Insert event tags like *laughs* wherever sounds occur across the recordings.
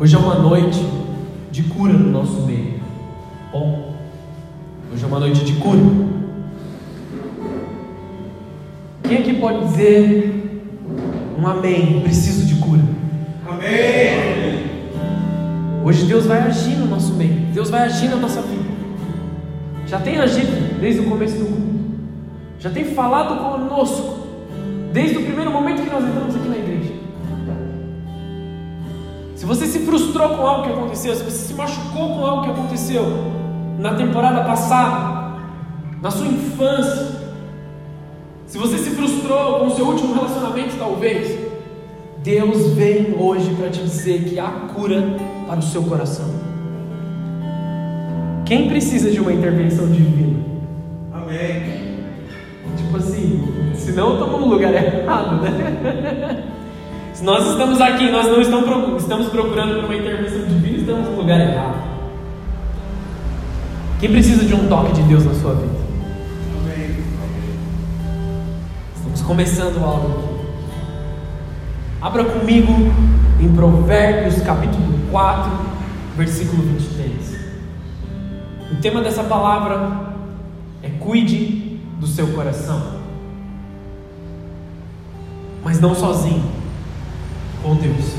Hoje é uma noite de cura no nosso meio. Bom, hoje é uma noite de cura. Quem aqui pode dizer um amém? Preciso de cura. Amém. Hoje Deus vai agir no nosso meio. Deus vai agir na nossa vida. Já tem agido desde o começo do culto. Já tem falado conosco desde o primeiro momento que nós entramos aqui na igreja. Se você se frustrou com algo que aconteceu, se você se machucou com algo que aconteceu na temporada passada, na sua infância, se você se frustrou com o seu último relacionamento, talvez, Deus vem hoje para te dizer que há cura para o seu coração. Quem precisa de uma intervenção divina? Amém. Tipo assim, senão estamos no lugar errado, né? *laughs* Se nós estamos aqui, nós não estamos procurando, por uma intervenção divina, estamos no lugar errado. Quem precisa de um toque de Deus na sua vida? Estamos começando algo aqui. Abra comigo em Provérbios capítulo 4, versículo 23. O tema dessa palavra é cuide do seu coração. Mas não sozinho, com Deus.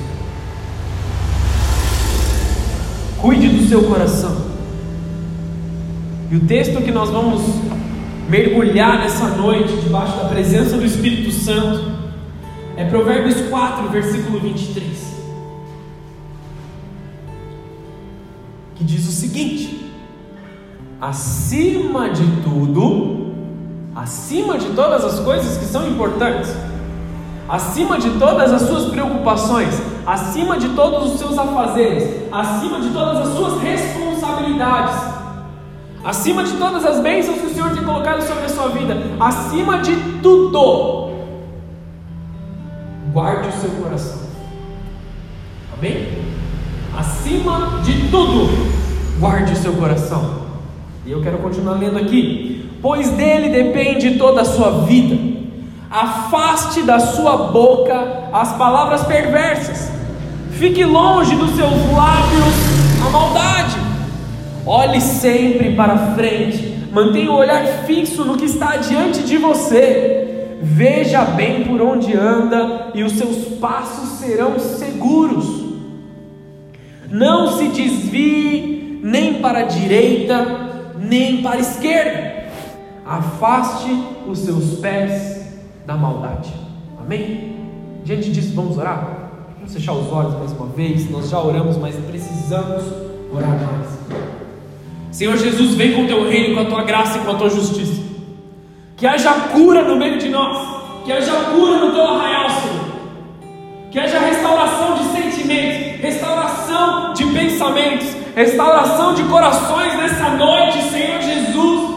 Cuide do seu coração. E o texto que nós vamos mergulhar nessa noite, debaixo da presença do Espírito Santo, é Provérbios 4, versículo 23. Que diz o seguinte: acima de tudo, acima de todas as coisas que são importantes, acima de todas as suas preocupações, acima de todos os seus afazeres, acima de todas as suas responsabilidades, acima de todas as bênçãos que o Senhor tem colocado sobre a sua vida, acima de tudo, guarde o seu coração. Amém? Acima de tudo, guarde o seu coração. E eu quero continuar lendo aqui. Pois dele depende toda a sua vida. Afaste da sua boca as palavras perversas. Fique longe dos seus lábios a maldade. Olhe sempre para frente. Mantenha o olhar fixo no que está diante de você. Veja bem por onde anda e os seus passos serão seguros. Não se desvie nem para a direita, nem para a esquerda. Afaste os seus pés da maldade. Amém? Diante disso, vamos orar? Vamos fechar os olhos mais uma vez. Nós já oramos, mas precisamos orar mais. Senhor Jesus, vem com o teu reino, com a tua graça e com a tua justiça. Que haja cura no meio de nós. Que haja cura no teu arraial, Senhor. Que haja restauração de sentimentos, restauração de pensamentos, restauração de corações nessa noite, Senhor Jesus.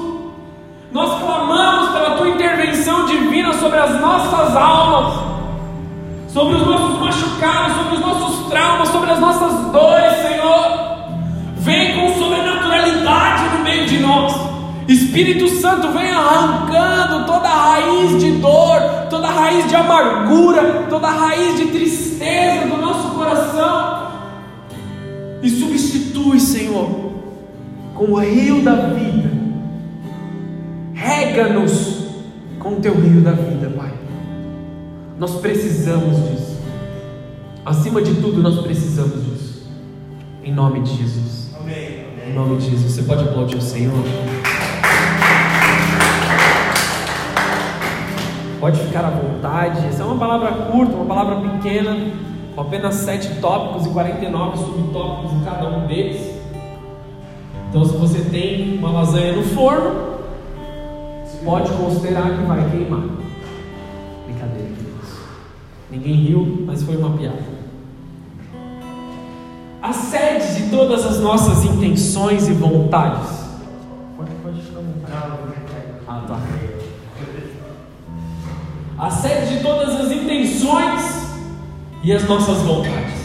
Nós clamamos pela tua intervenção divina sobre as nossas almas, sobre os nossos machucados, sobre os nossos traumas, sobre as nossas dores, Senhor. Vem com sobrenaturalidade no meio de nós. Espírito Santo, vem arrancando toda a raiz de dor, toda a raiz de amargura, toda a raiz de tristeza do nosso coração e substitui, Senhor, com o rio da vida. Rega-nos com o teu rio da vida, Pai. Nós precisamos disso. Acima de tudo, nós precisamos disso. Em nome de Jesus. Amém. Em nome de Jesus. Você pode aplaudir o Senhor? Pode ficar à vontade. Essa é uma palavra curta, uma palavra pequena, com apenas sete tópicos e 49 subtópicos em cada um deles. Então, se você tem uma lasanha no forno, pode considerar que vai queimar. Brincadeira, queridos. Ninguém riu, mas foi uma piada. A sede de todas as nossas intenções e vontades. Pode, vontade. Ah, tá. A sede de todas as intenções e as nossas vontades.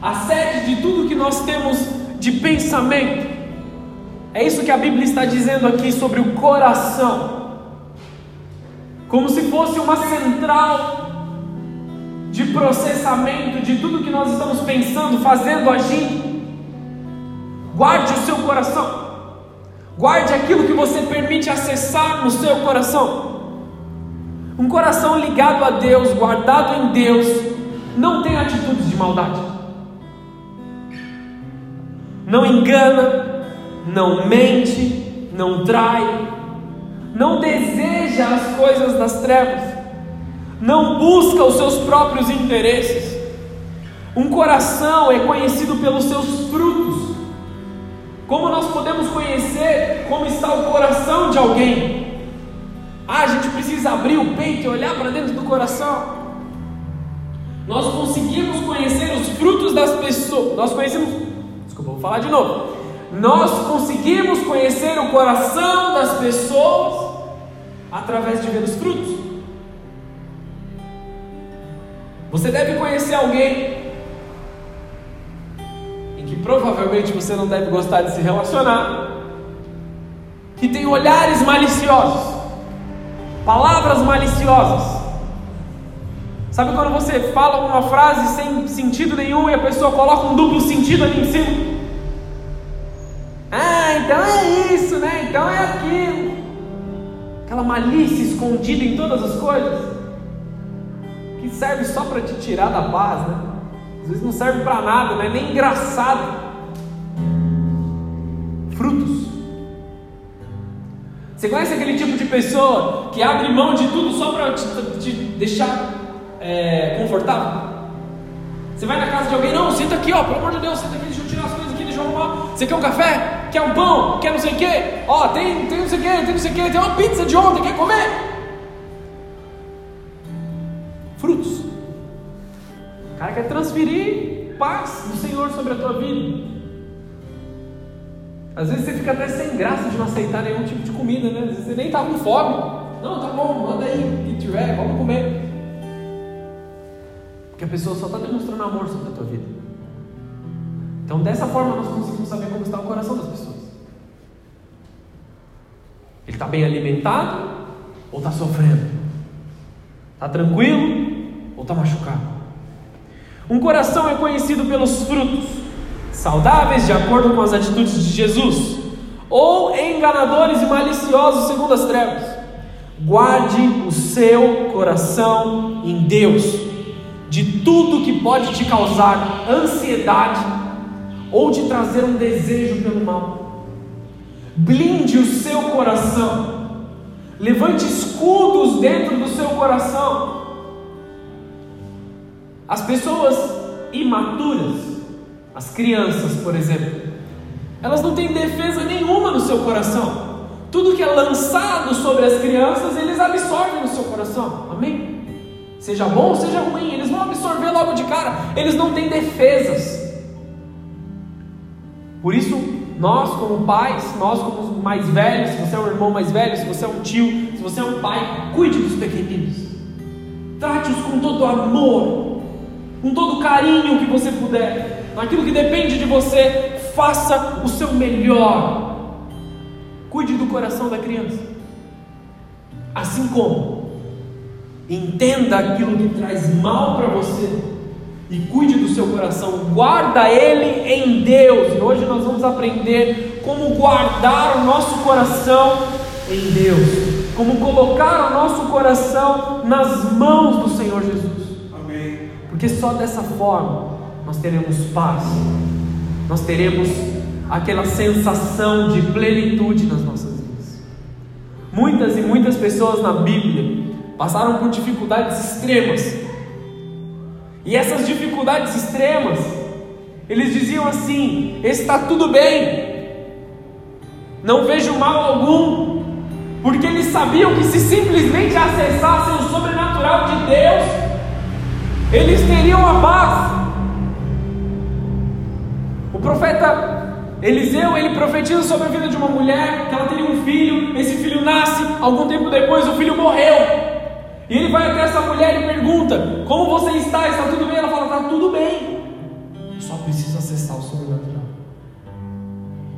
A sede de tudo que nós temos de pensamento. É isso que a Bíblia está dizendo aqui sobre o coração. Como se fosse uma central de processamento de tudo que nós estamos pensando, fazendo, agindo. Guarde o seu coração. Guarde aquilo que você permite acessar no seu coração. Um coração ligado a Deus, guardado em Deus, não tem atitudes de maldade. Não engana, não mente, não trai, não deseja as coisas das trevas, não busca os seus próprios interesses. Um coração é conhecido pelos seus frutos. Como nós podemos conhecer como está o coração de alguém? Ah, a gente precisa abrir o peito e olhar para dentro do coração. Nós conseguimos conhecer os frutos das pessoas. Nós conhecemos. Desculpa, vou falar de novo. Nós conseguimos conhecer o coração das pessoas através de ver os frutos. Você deve conhecer alguém em que provavelmente você não deve gostar de se relacionar, que tem olhares maliciosos, palavras maliciosas. Sabe quando você fala uma frase sem sentido nenhum e a pessoa coloca um duplo sentido ali em cima? Ah, então é isso, né? Então é aquilo. Aquela malícia escondida em todas as coisas que serve só para te tirar da paz, né? Às vezes não serve para nada, não é nem engraçado. Frutos. Você conhece aquele tipo de pessoa que abre mão de tudo só para te, te, deixar é, confortável? Você vai na casa de alguém, não, senta aqui, ó, pelo amor de Deus, senta aqui, deixa eu tirar as arrumar. Você quer um café? Quer um pão? Quer não sei o quê? Ó, tem, tem não sei o quê, tem não sei o quê, tem uma pizza de ontem, quer comer? frutos. O cara quer transferir paz do Senhor sobre a tua vida. Às vezes você fica até sem graça de não aceitar nenhum tipo de comida, né? Você nem está com fome. Não, tá bom, manda aí o que tiver, vamos comer. Porque a pessoa só está demonstrando amor sobre a tua vida. Então, dessa forma, nós conseguimos saber como está o coração das pessoas. Ele está bem alimentado ou está sofrendo? Está tranquilo ou está machucado? Um coração é conhecido pelos frutos, saudáveis de acordo com as atitudes de Jesus, ou enganadores e maliciosos segundo as trevas. Guarde o seu coração em Deus, de tudo que pode te causar ansiedade ou te trazer um desejo pelo mal. Blinde o seu coração, levante escudos dentro do seu coração as pessoas imaturas, as crianças, por exemplo, elas não têm defesa nenhuma no seu coração. Tudo que é lançado sobre as crianças, eles absorvem no seu coração. Amém? Seja bom ou seja ruim, eles vão absorver logo de cara. Eles não têm defesas. Por isso, nós como pais, nós como mais velhos, se você é um irmão mais velho, se você é um tio, se você é um pai, cuide dos pequeninos. Trate-os com todo amor, com todo carinho que você puder, naquilo que depende de você, faça o seu melhor. Cuide do coração da criança. Assim como entenda aquilo que traz mal para você e cuide do seu coração, guarda ele em Deus. E hoje nós vamos aprender como guardar o nosso coração em Deus, como colocar o nosso coração nas mãos do Senhor Jesus. Porque só dessa forma nós teremos paz, nós teremos aquela sensação de plenitude nas nossas vidas. Muitas e muitas pessoas na Bíblia passaram por dificuldades extremas, e essas dificuldades extremas, eles diziam assim: está tudo bem, não vejo mal algum, porque eles sabiam que se simplesmente acessassem o sobrenatural de Deus, eles teriam a paz. O profeta Eliseu, ele profetiza sobre a vida de uma mulher, que ela teria um filho, esse filho nasce, algum tempo depois o filho morreu. E ele vai até essa mulher e pergunta: Como você está? Está tudo bem? Ela fala: Está tudo bem. Só preciso acessar o sobrenatural.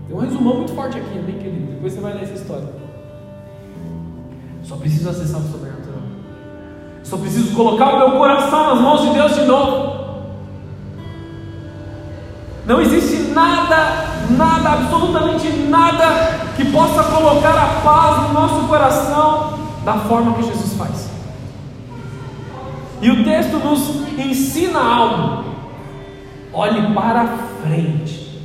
Tem um resumão muito forte aqui, bem querido. Depois você vai ler essa história. Só preciso acessar o sobrenatural. Só preciso colocar o meu coração nas mãos de Deus de novo. Não existe nada, nada, absolutamente nada que possa colocar a paz no nosso coração da forma que Jesus faz. E o texto nos ensina algo. Olhe para frente.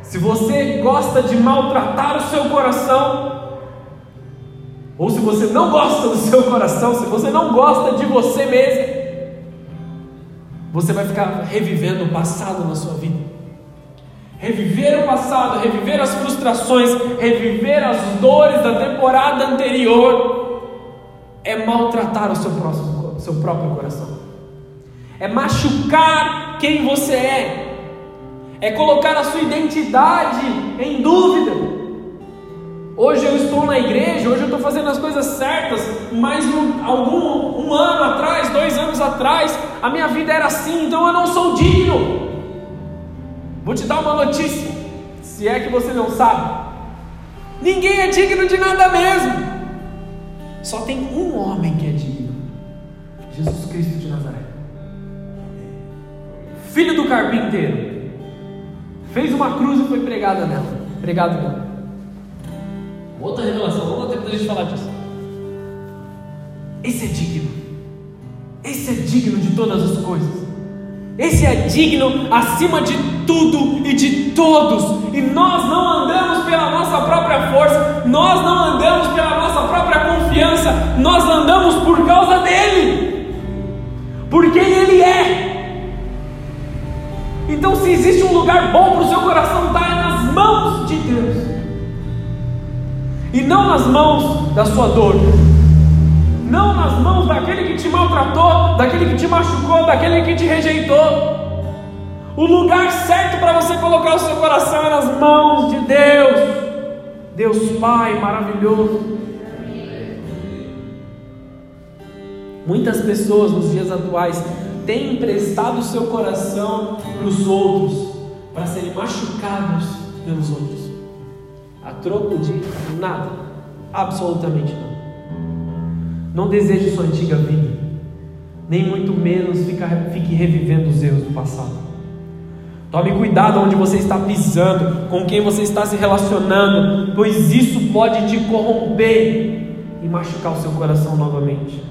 Se você gosta de maltratar o seu coração, ou se você não gosta do seu coração, se você não gosta de você mesmo, você vai ficar revivendo o passado na sua vida. Reviver o passado, reviver as frustrações, reviver as dores da temporada anterior, é maltratar o seu, próximo, seu próprio coração, é machucar quem você é, é colocar a sua identidade em dúvida. Hoje eu estou na igreja, hoje eu estou fazendo as coisas certas, mas um, algum um ano atrás, dois anos atrás, a minha vida era assim, então eu não sou digno. Vou te dar uma notícia, se é que você não sabe: ninguém é digno de nada mesmo. Só tem um homem que é digno: Jesus Cristo de Nazaré, filho do carpinteiro, fez uma cruz e foi pregada nela, pregado nela. Outra revelação, vamos ter tempo da gente falar disso. Esse é digno. Esse é digno de todas as coisas. Esse é digno acima de tudo e de todos. E nós não andamos pela nossa própria força, nós não andamos pela nossa própria confiança, nós andamos por causa dele. Por quem ele é. Então, se existe um lugar bom para o seu coração estar, tá, é nas mãos de Deus e não nas mãos da sua dor, não nas mãos daquele que te maltratou, daquele que te machucou, daquele que te rejeitou. O lugar certo para você colocar o seu coração é nas mãos de Deus, Deus Pai maravilhoso. Muitas pessoas nos dias atuais têm emprestado o seu coração para os outros, para serem machucados pelos outros a troco de nada, absolutamente não. Não deseje sua antiga vida, nem muito menos fique revivendo os erros do passado. Tome cuidado onde você está pisando, com quem você está se relacionando, pois isso pode te corromper e machucar o seu coração novamente.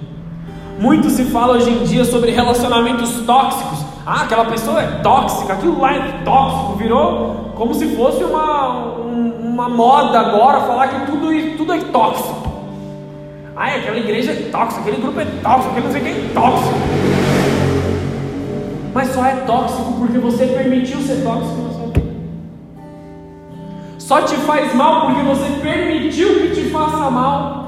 Muito se fala hoje em dia sobre relacionamentos tóxicos. Ah, aquela pessoa é tóxica, aquilo lá é tóxico, virou como se fosse uma, uma moda agora falar que tudo, tudo é tóxico. Ah, aquela igreja é tóxica, aquele grupo é tóxico, aquele não sei quem é tóxico. Mas só é tóxico porque você permitiu ser tóxico na sua vida. Só te faz mal porque você permitiu que te faça mal.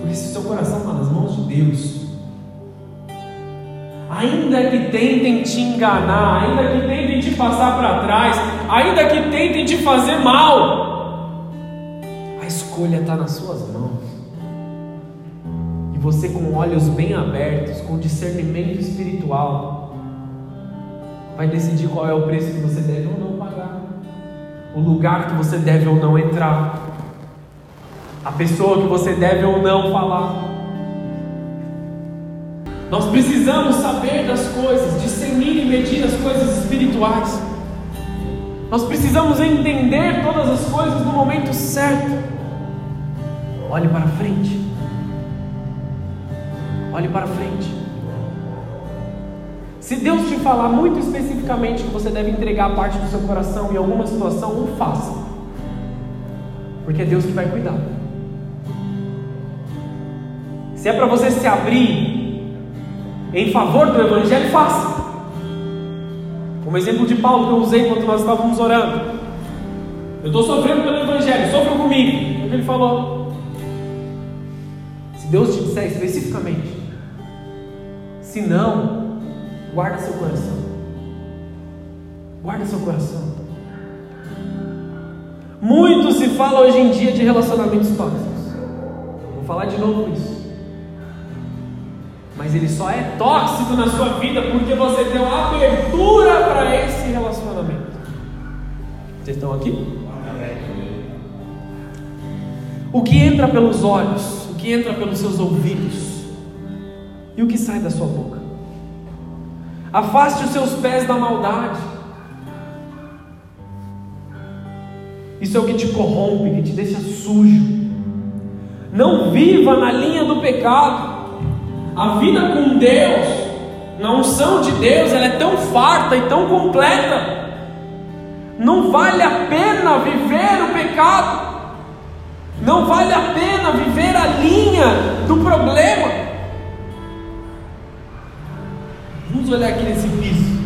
Por isso seu coração está nas mãos de Deus. Ainda que tentem te enganar, ainda que tentem te passar para trás, ainda que tentem te fazer mal, a escolha está nas suas mãos. Você, com olhos bem abertos, com discernimento espiritual, vai decidir qual é o preço que você deve ou não pagar, o lugar que você deve ou não entrar, a pessoa que você deve ou não falar. Nós precisamos saber das coisas, discernir e medir as coisas espirituais. Nós precisamos entender todas as coisas no momento certo. Olhe para frente. Olhe para frente. Se Deus te falar muito especificamente que você deve entregar parte do seu coração em alguma situação, não faça. Porque é Deus que vai cuidar. Se é para você se abrir em favor do Evangelho, faça. Como exemplo de Paulo que eu usei quando nós estávamos orando. Eu estou sofrendo pelo Evangelho, sofra comigo. É o que ele falou. Se Deus te disser especificamente, se não, guarda seu coração. Guarda seu coração. Muito se fala hoje em dia de relacionamentos tóxicos. Vou falar de novo isso mas ele só é tóxico na sua vida porque você deu abertura para esse relacionamento. Vocês estão aqui? O que entra pelos olhos, o que entra pelos seus ouvidos e o que sai da sua boca. Afaste os seus pés da maldade. Isso é o que te corrompe, que te deixa sujo. Não viva na linha do pecado. A vida com Deus, na unção de Deus, ela é tão farta e tão completa. Não vale a pena viver o pecado. Não vale a pena viver a linha do problema. Vamos olhar aqui nesse piso.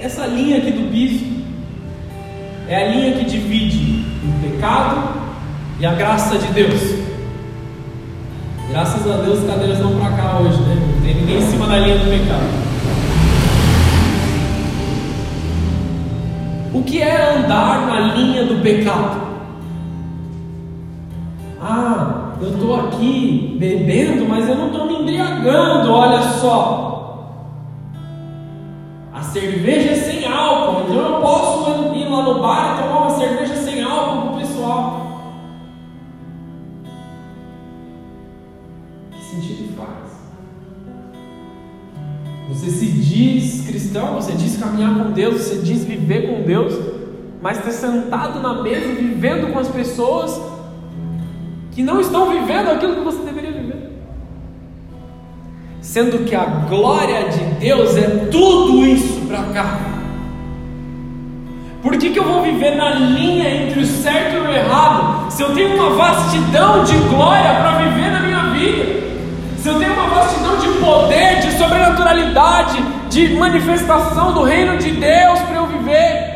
Essa linha aqui do piso é a linha que divide o pecado e a graça de Deus. Graças a Deus, as cadeiras não para cá hoje, né? Não tem ninguém em cima da linha do pecado. O que é andar na linha do pecado? Ah, eu estou aqui bebendo, mas eu não estou me embriagando, olha só. A cerveja é sem álcool, então eu posso ir lá no bar e tomar uma cerveja sem álcool para o pessoal. Que sentido faz? Você se diz cristão, você diz caminhar com Deus, você diz viver com Deus, mas está sentado na mesa vivendo com as pessoas que não estão vivendo aquilo que você. Sendo que a glória de Deus é tudo isso para cá. Por que, que eu vou viver na linha entre o certo e o errado? Se eu tenho uma vastidão de glória para viver na minha vida, se eu tenho uma vastidão de poder, de sobrenaturalidade, de manifestação do reino de Deus para eu viver,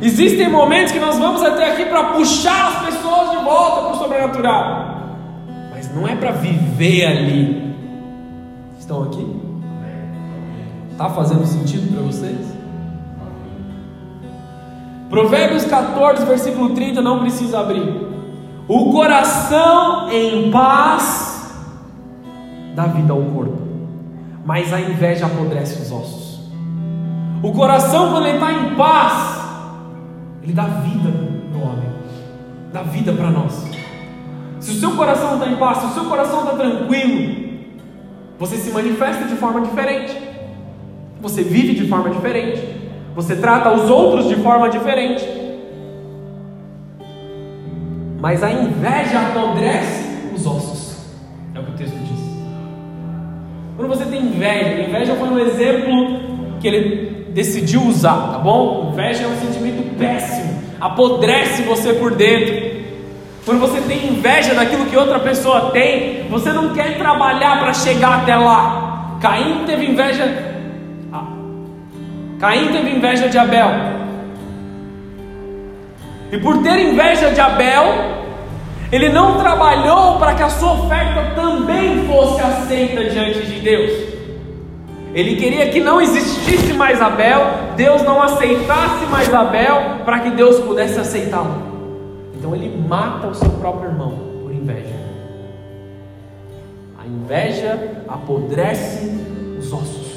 Existem momentos que nós vamos até aqui para puxar as pessoas de volta para o sobrenatural, não é para viver ali. Estão aqui? Está fazendo sentido para vocês? Provérbios 14, versículo 30, não precisa abrir. O coração em paz dá vida ao corpo, mas a inveja apodrece os ossos. O coração, quando ele está em paz, ele dá vida para o homem, dá vida para nós. Se o seu coração está em paz, se o seu coração está tranquilo, você se manifesta de forma diferente, você vive de forma diferente, você trata os outros de forma diferente. Mas a inveja apodrece os ossos, é o que o texto diz. Quando você tem inveja, inveja foi um exemplo que ele decidiu usar, tá bom? Inveja é um sentimento péssimo, apodrece você por dentro. Quando você tem inveja daquilo que outra pessoa tem, você não quer trabalhar para chegar até lá. Caim teve inveja. Ah. Caim teve inveja de Abel. E por ter inveja de Abel, ele não trabalhou para que a sua oferta também fosse aceita diante de Deus. Ele queria que não existisse mais Abel, Deus não aceitasse mais Abel, para que Deus pudesse aceitá-lo. Então ele mata o seu próprio irmão por inveja. A inveja apodrece os ossos.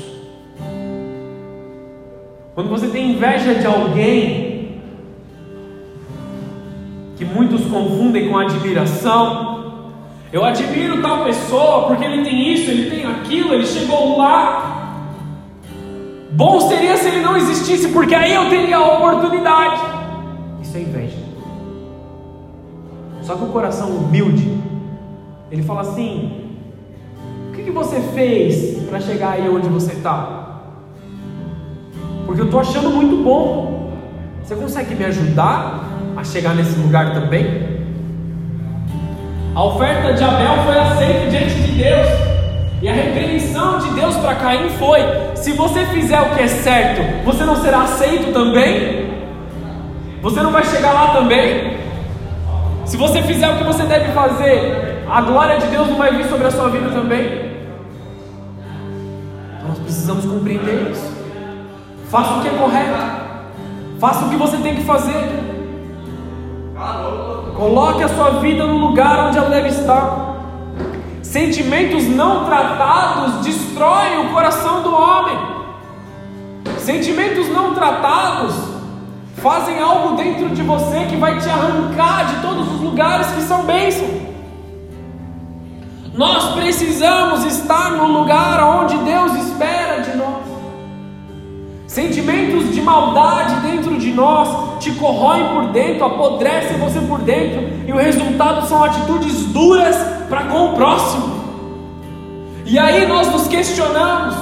Quando você tem inveja de alguém, que muitos confundem com admiração, eu admiro tal pessoa porque ele tem isso, ele tem aquilo, ele chegou lá, Bom seria se ele não existisse, porque aí eu teria a oportunidade. Isso é inveja. Só que o coração humilde, ele fala assim: o que, que você fez para chegar aí onde você está? Porque eu estou achando muito bom. Você consegue me ajudar a chegar nesse lugar também? A oferta de Abel foi aceita diante de Deus. E a repreensão de Deus para Caim foi: se você fizer o que é certo, você não será aceito também? Você não vai chegar lá também? Se você fizer o que você deve fazer, a glória de Deus não vai vir sobre a sua vida também? Então nós precisamos compreender isso. Faça o que é correto. Faça o que você tem que fazer. Coloque a sua vida no lugar onde ela deve estar. Sentimentos não tratados destroem o coração do homem. Sentimentos não tratados fazem algo dentro de você que vai te arrancar de todos os lugares que são bênçãos. Nós precisamos estar no lugar onde Deus espera de nós. Sentimentos de maldade dentro de nós te corroem por dentro, apodrecem você por dentro, e o resultado são atitudes duras para com o próximo. E aí nós nos questionamos: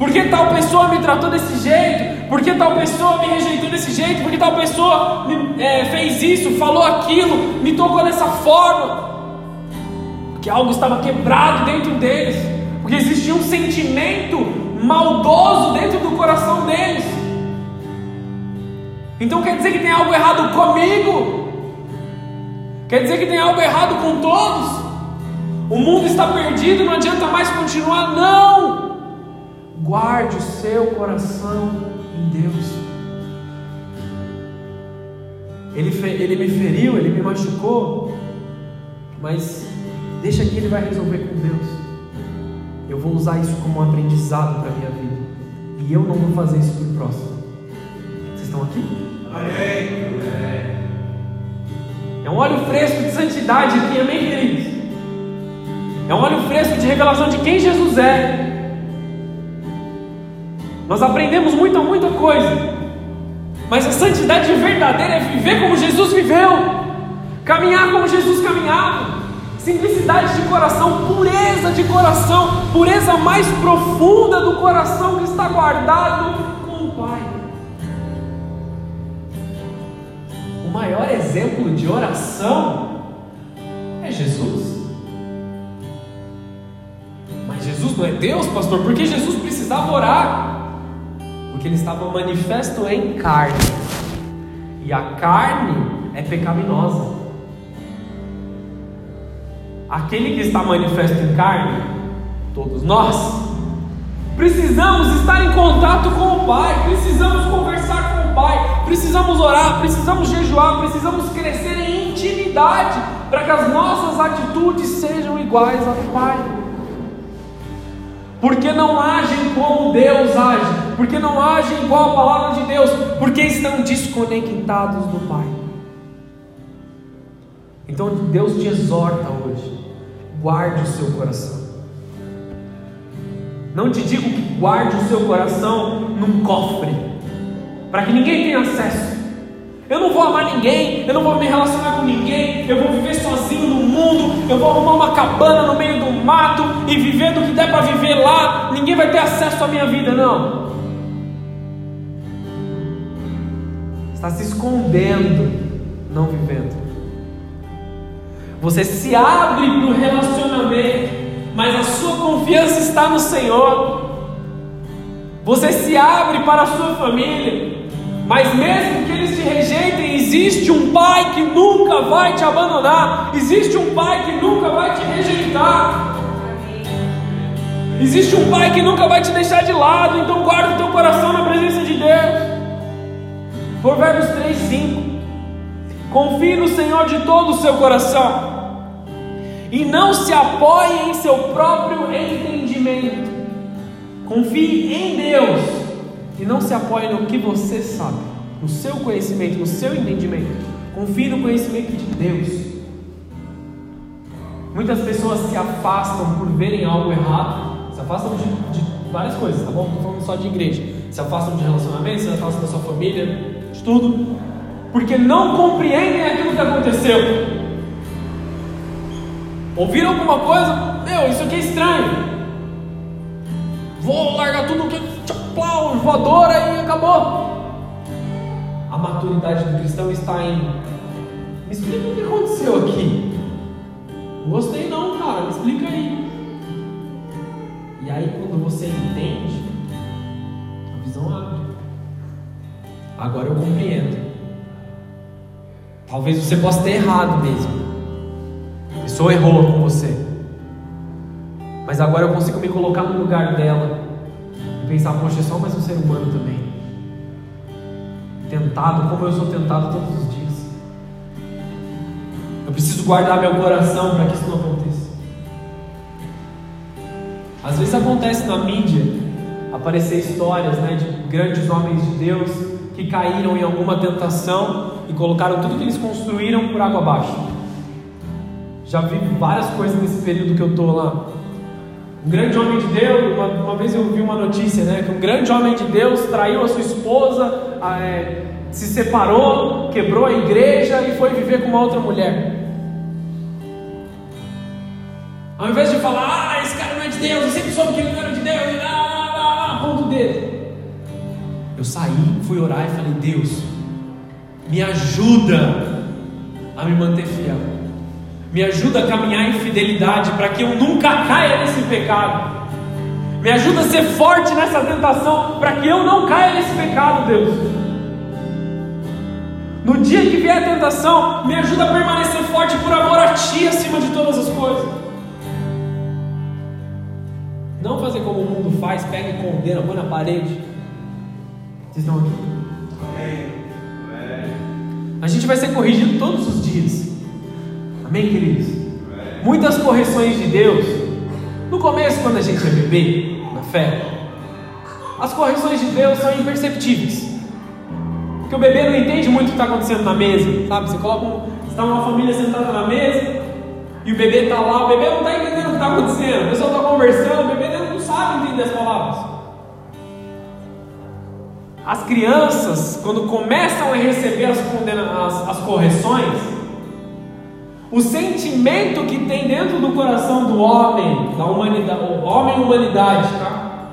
por que tal pessoa me tratou desse jeito? Por que tal pessoa me rejeitou desse jeito? Por que tal pessoa me, é, fez isso, falou aquilo, me tocou dessa forma? Porque algo estava quebrado dentro deles, porque existia um sentimento maldoso dentro do coração deles. Então quer dizer que tem algo errado comigo? Quer dizer que tem algo errado com todos? O mundo está perdido, não adianta mais continuar. Não! Guarde o seu coração em Deus. Ele, ele me feriu, ele me machucou, mas deixa que ele vai resolver com Deus eu vou usar isso como um aprendizado para a minha vida. E eu não vou fazer isso para o próximo. Vocês estão aqui? Amém. É um óleo fresco de santidade aqui, amém, queridos? É um óleo fresco de revelação de quem Jesus é. Nós aprendemos muita, muita coisa. Mas a santidade verdadeira é viver como Jesus viveu, caminhar como Jesus caminhava simplicidade de coração, pureza de coração, pureza mais profunda do coração que está guardado com o Pai. O maior exemplo de oração é Jesus. Mas Jesus não é Deus, pastor, porque Jesus precisava orar? Porque ele estava manifesto em carne, e a carne é pecaminosa. Aquele que está manifesto em carne, todos nós, precisamos estar em contato com o Pai, precisamos conversar com o Pai, precisamos orar, precisamos jejuar, precisamos crescer em intimidade para que as nossas atitudes sejam iguais ao Pai. Porque não agem como Deus age, porque não agem igual a palavra de Deus, porque estão desconectados do Pai. Então Deus te exorta hoje guarde o seu coração. Não te digo que guarde o seu coração num cofre, para que ninguém tenha acesso. Eu não vou amar ninguém, eu não vou me relacionar com ninguém, eu vou viver sozinho no mundo, eu vou arrumar uma cabana no meio do mato e viver do que der para viver lá, ninguém vai ter acesso à minha vida, não. Está se escondendo, não vivendo. Você se abre para o relacionamento, mas a sua confiança está no Senhor. Você se abre para a sua família, mas mesmo que eles te rejeitem, existe um pai que nunca vai te abandonar, existe um pai que nunca vai te rejeitar. Existe um pai que nunca vai te deixar de lado, então guarda o teu coração na presença de Deus. Provérbios 3, 5. Confie no Senhor de todo o seu coração e não se apoie em seu próprio entendimento. Confie em Deus e não se apoie no que você sabe, no seu conhecimento, no seu entendimento. Confie no conhecimento de Deus. Muitas pessoas se afastam por verem algo errado, se afastam de, de várias coisas, tá bom? Não estou falando só de igreja. Se afastam de relacionamento, se afastam da sua família, de tudo, porque não compreendem aquilo que aconteceu. Ouviram alguma coisa? Meu, isso aqui é estranho. Vou largar tudo que plau, voadora e acabou. A maturidade do cristão está em me explica o que aconteceu aqui. Gostei não, cara, me explica aí. E aí quando você entende, a visão abre. Agora eu compreendo. Talvez você possa ter errado mesmo pessoa errou com você. Mas agora eu consigo me colocar no lugar dela pensar, poxa, é só mais um ser humano também. Tentado como eu sou tentado todos os dias. Eu preciso guardar meu coração para que isso não aconteça. Às vezes acontece na mídia aparecer histórias né, de grandes homens de Deus que caíram em alguma tentação e colocaram tudo que eles construíram por água abaixo. Já vi várias coisas nesse período que eu estou lá. Um grande homem de Deus, uma, uma vez eu vi uma notícia, né? Que um grande homem de Deus traiu a sua esposa, é, se separou, quebrou a igreja e foi viver com uma outra mulher. Ao invés de falar, ah, esse cara não é de Deus, eu sempre soube que ele não era de Deus, lá, lá, lá, lá, ponto dele. Eu saí, fui orar e falei, Deus, me ajuda a me manter fiel. Me ajuda a caminhar em fidelidade para que eu nunca caia nesse pecado. Me ajuda a ser forte nessa tentação para que eu não caia nesse pecado, Deus. No dia que vier a tentação, me ajuda a permanecer forte por amor a Ti acima de todas as coisas. Não fazer como o mundo faz, pega e condena, põe na parede. Vocês estão aqui? A gente vai ser corrigido todos os dias. Amém, queridos? Muitas correções de Deus. No começo, quando a gente é bebê, na fé, as correções de Deus são imperceptíveis. Porque o bebê não entende muito o que está acontecendo na mesa, sabe? Você coloca um, está uma família sentada na mesa, e o bebê está lá, o bebê não está entendendo o que está acontecendo, o pessoal está conversando, o bebê não sabe entender as palavras. As crianças, quando começam a receber as, as, as correções, o sentimento que tem dentro do coração do homem, da humanidade, o homem e humanidade, tá?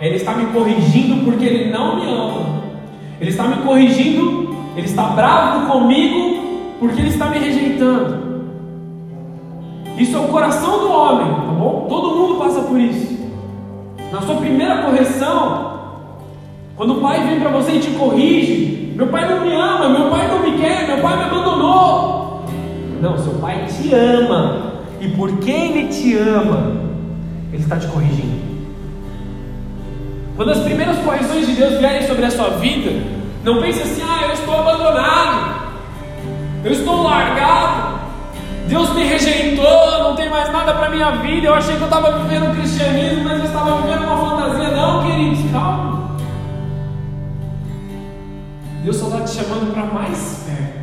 Ele está me corrigindo porque ele não me ama. Ele está me corrigindo, ele está bravo comigo porque ele está me rejeitando. Isso é o coração do homem, tá bom? Todo mundo passa por isso. Na sua primeira correção, quando o pai vem para você e te corrige, meu pai não me ama, meu pai não me quer, meu pai me abandonou. Não, seu pai te ama. E porque ele te ama, ele está te corrigindo. Quando as primeiras correções de Deus vierem sobre a sua vida, não pense assim: ah, eu estou abandonado, eu estou largado, Deus me rejeitou, não tem mais nada para minha vida. Eu achei que eu estava vivendo o cristianismo, mas eu estava vivendo uma fantasia. Não, queridos, calma. Deus só está te chamando para mais perto.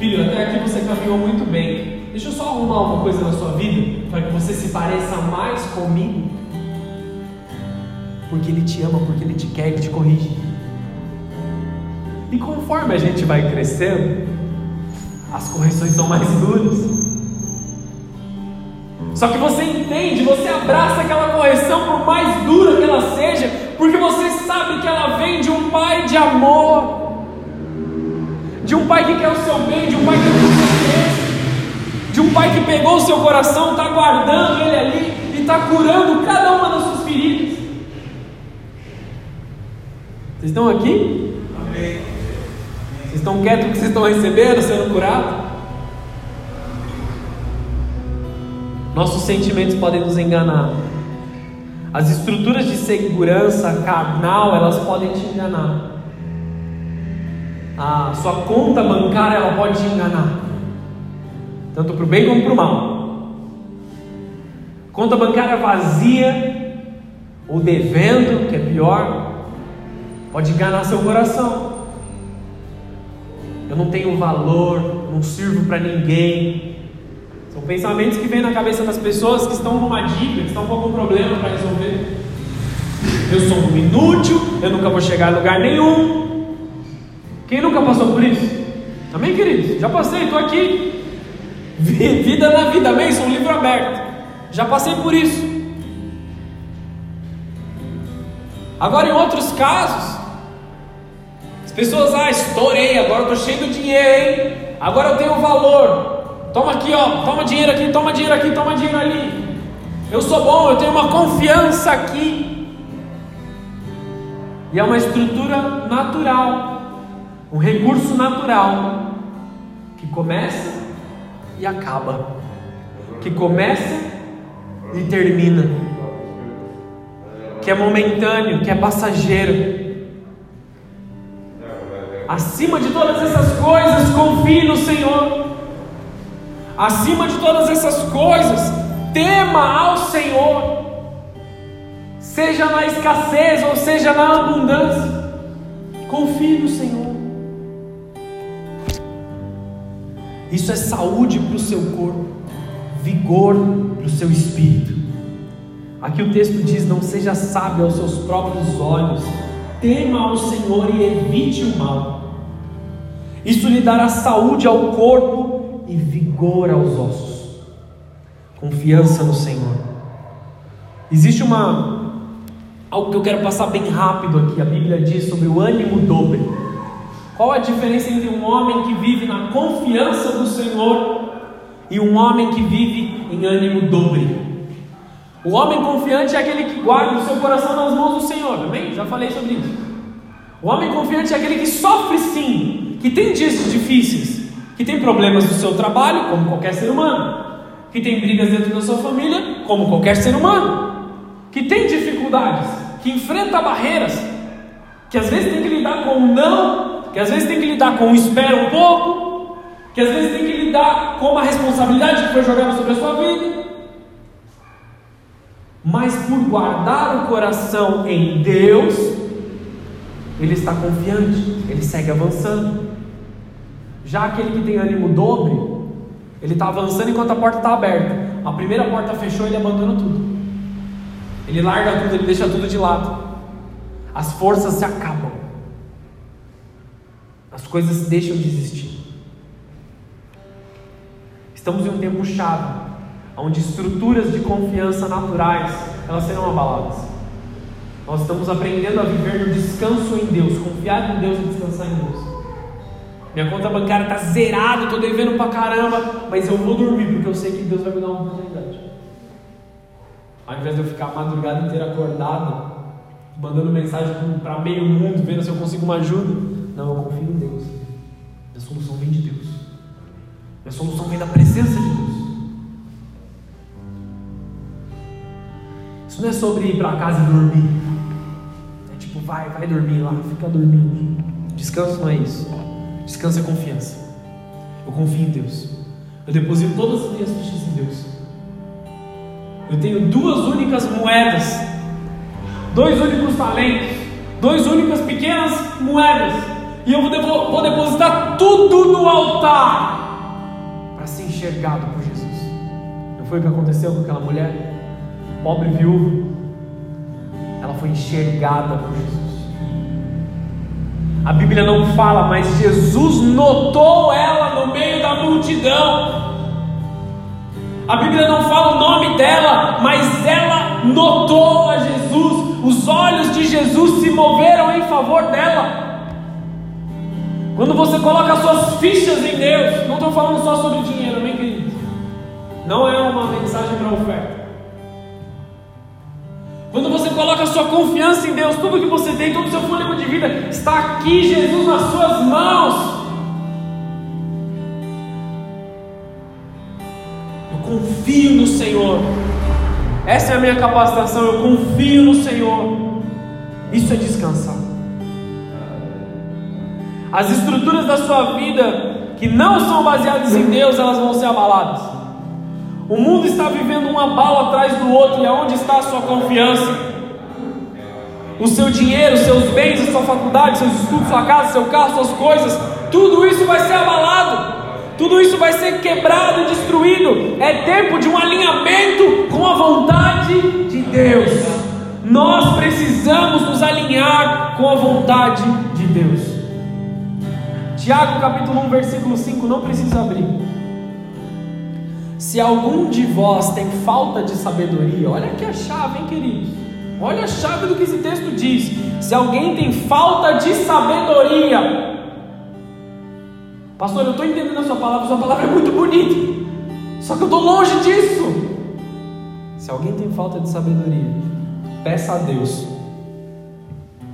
Filho, até aqui você caminhou muito bem. Deixa eu só arrumar uma coisa na sua vida para que você se pareça mais comigo. Porque Ele te ama, porque Ele te quer, Ele te corrige. E conforme a gente vai crescendo, as correções são mais duras. Só que você entende, você abraça aquela correção, por mais dura que ela seja, porque você sabe que ela vem de um pai de amor, de um pai que quer o seu bem, de um pai que quer o seu bem, de um pai que pegou o seu coração, está guardando ele ali e está curando cada uma das suas feridas. Vocês estão aqui? Amém. Vocês estão quietos porque vocês estão recebendo, sendo curados? Nossos sentimentos podem nos enganar. As estruturas de segurança carnal, elas podem te enganar. A sua conta bancária, ela pode enganar. Tanto para o bem como para o mal. Conta bancária vazia, ou devendo, que é pior, pode enganar seu coração eu não tenho valor, não sirvo para ninguém. São pensamentos que vêm na cabeça das pessoas que estão numa dívida, que estão com algum problema para resolver. Eu sou um inútil, eu nunca vou chegar a lugar nenhum. Quem nunca passou por isso? Amém, queridos? Já passei, estou aqui. Vida na vida, amém? Sou um livro aberto. Já passei por isso. Agora, em outros casos, as pessoas, ah, estourei, agora estou cheio de dinheiro, hein? Agora eu tenho valor. Toma aqui, ó, toma dinheiro aqui, toma dinheiro aqui, toma dinheiro ali. Eu sou bom, eu tenho uma confiança aqui. E é uma estrutura natural, um recurso natural que começa e acaba, que começa e termina, que é momentâneo, que é passageiro. Acima de todas essas coisas, confie no Senhor. Acima de todas essas coisas, tema ao Senhor. Seja na escassez ou seja na abundância, confie no Senhor. Isso é saúde para o seu corpo, vigor para o seu espírito. Aqui o texto diz: Não seja sábio aos seus próprios olhos, tema ao Senhor e evite o mal. Isso lhe dará saúde ao corpo e vigor aos ossos. Confiança no Senhor. Existe uma algo que eu quero passar bem rápido aqui. A Bíblia diz sobre o ânimo dobre. Qual a diferença entre um homem que vive na confiança do Senhor e um homem que vive em ânimo dobre? O homem confiante é aquele que guarda o seu coração nas mãos do Senhor, amém? Já falei sobre isso. O homem confiante é aquele que sofre sim, que tem dias difíceis, que tem problemas no seu trabalho, como qualquer ser humano, que tem brigas dentro da sua família, como qualquer ser humano, que tem dificuldades, que enfrenta barreiras, que às vezes tem que lidar com o não, que às vezes tem que lidar com o espera um pouco, que às vezes tem que lidar com uma responsabilidade que foi jogada sobre a sua vida. Mas por guardar o coração em Deus, ele está confiante, ele segue avançando. Já aquele que tem ânimo dobre, ele está avançando enquanto a porta está aberta. A primeira porta fechou, ele abandona tudo. Ele larga tudo, ele deixa tudo de lado. As forças se acabam. As coisas deixam de existir. Estamos em um tempo chave onde estruturas de confiança naturais elas serão abaladas. Nós estamos aprendendo a viver no descanso em Deus, confiar em Deus e descansar em Deus. Minha conta bancária está zerada, estou devendo pra caramba, mas eu vou dormir porque eu sei que Deus vai me dar uma oportunidade. Ao invés de eu ficar a madrugada inteira acordado, mandando mensagem para meio mundo, vendo se eu consigo uma ajuda, não, eu confio em Deus. Minha solução vem de Deus. Minha solução vem da presença de Deus. Isso não é sobre ir para casa e dormir. É tipo, vai, vai dormir lá, fica dormindo. Descanso não é isso. Descanso é confiança. Eu confio em Deus. Eu deposito todas as minhas fichas em Deus. Eu tenho duas únicas moedas, dois únicos talentos, duas únicas pequenas moedas, e eu vou, vou depositar tudo no altar para ser enxergado por Jesus. Não foi o que aconteceu com aquela mulher? pobre viúva, ela foi enxergada por Jesus. A Bíblia não fala, mas Jesus notou ela no meio da multidão. A Bíblia não fala o nome dela, mas ela notou a Jesus. Os olhos de Jesus se moveram em favor dela. Quando você coloca suas fichas em Deus, não estou falando só sobre dinheiro, amém, querido? Não é uma mensagem para oferta. Quando você coloca sua confiança em Deus, tudo que você tem, todo o seu fôlego de vida, está aqui, Jesus, nas suas mãos. Eu confio no Senhor. Essa é a minha capacitação. Eu confio no Senhor. Isso é descansar. As estruturas da sua vida que não são baseadas em Deus, elas vão ser abaladas. O mundo está vivendo um abalo atrás do outro, e aonde está a sua confiança? O seu dinheiro, seus bens, a sua faculdade, seus estudos, sua casa, seu carro, suas coisas, tudo isso vai ser abalado, tudo isso vai ser quebrado, destruído. É tempo de um alinhamento com a vontade de Deus. Nós precisamos nos alinhar com a vontade de Deus. Tiago capítulo 1, versículo 5, não precisa abrir. Se algum de vós tem falta de sabedoria, olha aqui a chave, hein, queridos? Olha a chave do que esse texto diz. Se alguém tem falta de sabedoria, pastor, eu estou entendendo a sua palavra, sua palavra é muito bonita, só que eu estou longe disso. Se alguém tem falta de sabedoria, peça a Deus.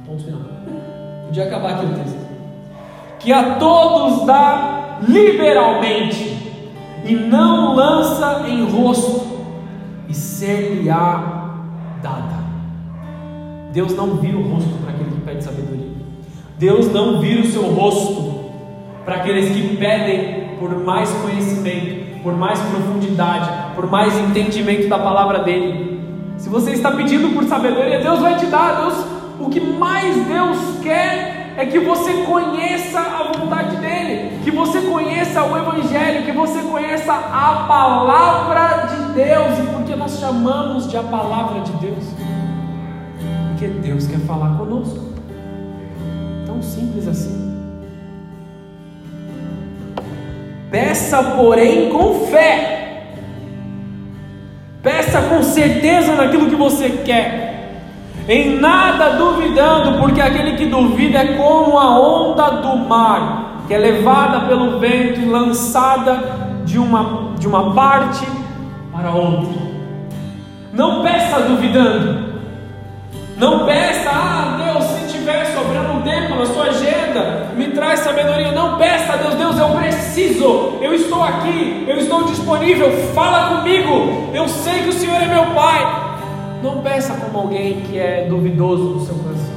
Ponto final. Podia acabar aqui o texto. Que a todos dá liberalmente e não lança em rosto, e ser-lhe-á dada. Deus não vira o rosto para aquele que pede sabedoria. Deus não vira o seu rosto para aqueles que pedem por mais conhecimento, por mais profundidade, por mais entendimento da palavra dele. Se você está pedindo por sabedoria, Deus vai te dar. Deus, o que mais Deus quer é que você conheça a vontade dele, que você conheça o Evangelho, que você conheça a palavra de Deus. E por que nós chamamos de a palavra de Deus? Porque Deus quer falar conosco. Tão simples assim. Peça, porém, com fé. Peça com certeza naquilo que você quer em nada duvidando, porque aquele que duvida é como a onda do mar, que é levada pelo vento e lançada de uma, de uma parte para outra. Não peça duvidando, não peça, ah Deus, se tiver sobrando um tempo na sua agenda, me traz sabedoria. Não peça Deus, Deus, eu preciso, eu estou aqui, eu estou disponível, fala comigo, eu sei que o Senhor é meu Pai, não peça como alguém que é duvidoso no seu coração.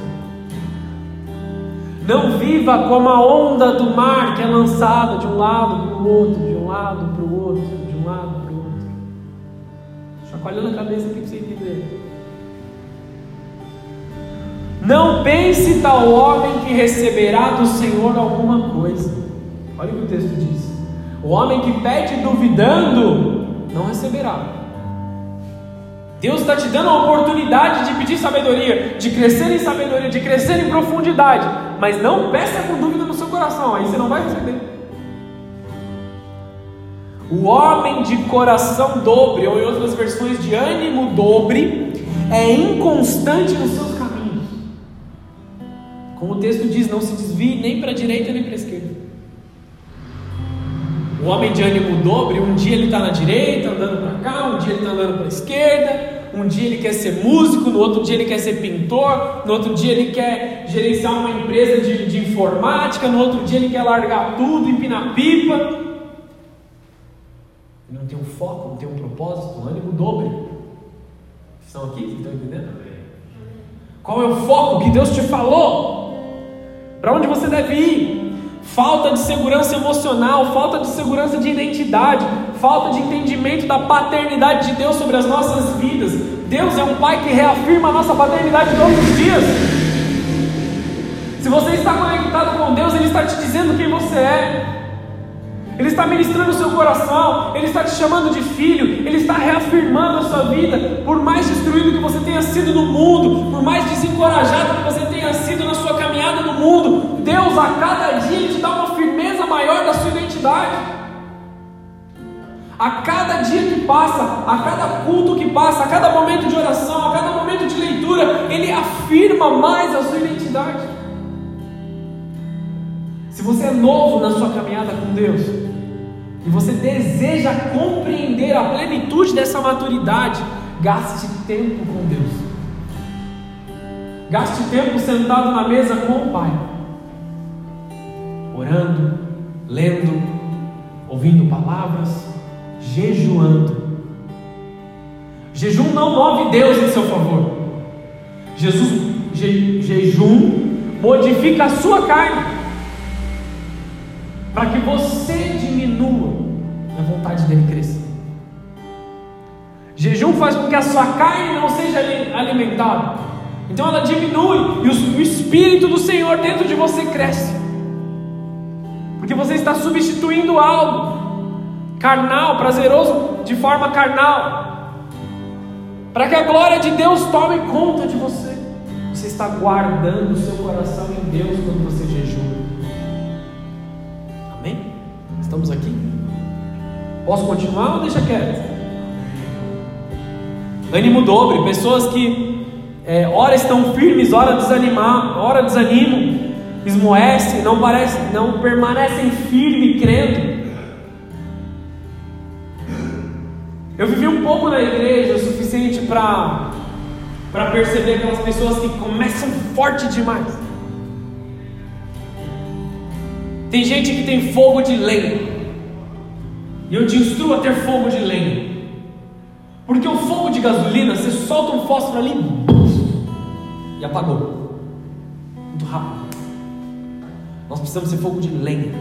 Não viva como a onda do mar que é lançada de um lado para o outro, de um lado para o outro, de um lado para o outro. Chacoalhando a cabeça aqui para você entender. Não pense tal homem que receberá do Senhor alguma coisa. Olha o que o texto diz. O homem que pede duvidando, não receberá. Deus está te dando a oportunidade de pedir sabedoria, de crescer em sabedoria, de crescer em profundidade, mas não peça com dúvida no seu coração, aí você não vai receber. O homem de coração dobre, ou em outras versões de ânimo dobre, é inconstante nos seus caminhos. Como o texto diz, não se desvie nem para a direita nem para a esquerda. O homem de ânimo dobre, um dia ele está na direita, andando para cá, um dia ele está andando para a esquerda, um dia ele quer ser músico, no outro dia ele quer ser pintor, no outro dia ele quer gerenciar uma empresa de, de informática, no outro dia ele quer largar tudo, empinar pipa. Ele não tem um foco, não tem um propósito, ânimo dobre. Estão aqui? Vocês estão entendendo? Qual é o foco que Deus te falou? Para onde você deve ir? Falta de segurança emocional, falta de segurança de identidade, falta de entendimento da paternidade de Deus sobre as nossas vidas. Deus é um Pai que reafirma a nossa paternidade todos os dias. Se você está conectado com Deus, Ele está te dizendo quem você é. Ele está ministrando o seu coração, Ele está te chamando de filho, Ele está reafirmando a sua vida. Por mais destruído que você tenha sido no mundo, por mais desencorajado que você tenha sido na sua caminhada no mundo, Deus a cada dia te dá uma firmeza maior da sua identidade. A cada dia que passa, a cada culto que passa, a cada momento de oração, a cada momento de leitura, Ele afirma mais a sua identidade. Se você é novo na sua caminhada com Deus, e você deseja compreender a plenitude dessa maturidade, gaste tempo com Deus. Gaste tempo sentado na mesa com o Pai, orando, lendo, ouvindo palavras, jejuando. Jejum não move Deus em seu favor. Jesus, je, jejum modifica a sua carne para que você diminua e a vontade dele cresça. Jejum faz com que a sua carne não seja alimentada, então ela diminui e o Espírito do Senhor dentro de você cresce, porque você está substituindo algo carnal, prazeroso de forma carnal, para que a glória de Deus tome conta de você. Você está guardando o seu coração em Deus quando você jejua. Estamos aqui? Posso continuar ou deixa quieto? Ânimo dobre, pessoas que é, ora estão firmes, ora desanimar, ora desanimam, esmoecem, não, parece, não permanecem firmes crendo. Eu vivi um pouco na igreja o suficiente para para perceber aquelas pessoas que começam forte demais. Tem gente que tem fogo de lenha. E eu te instruo a ter fogo de lenha. Porque o fogo de gasolina, você solta um fósforo ali e apagou. Muito rápido. Nós precisamos ser fogo de lenha.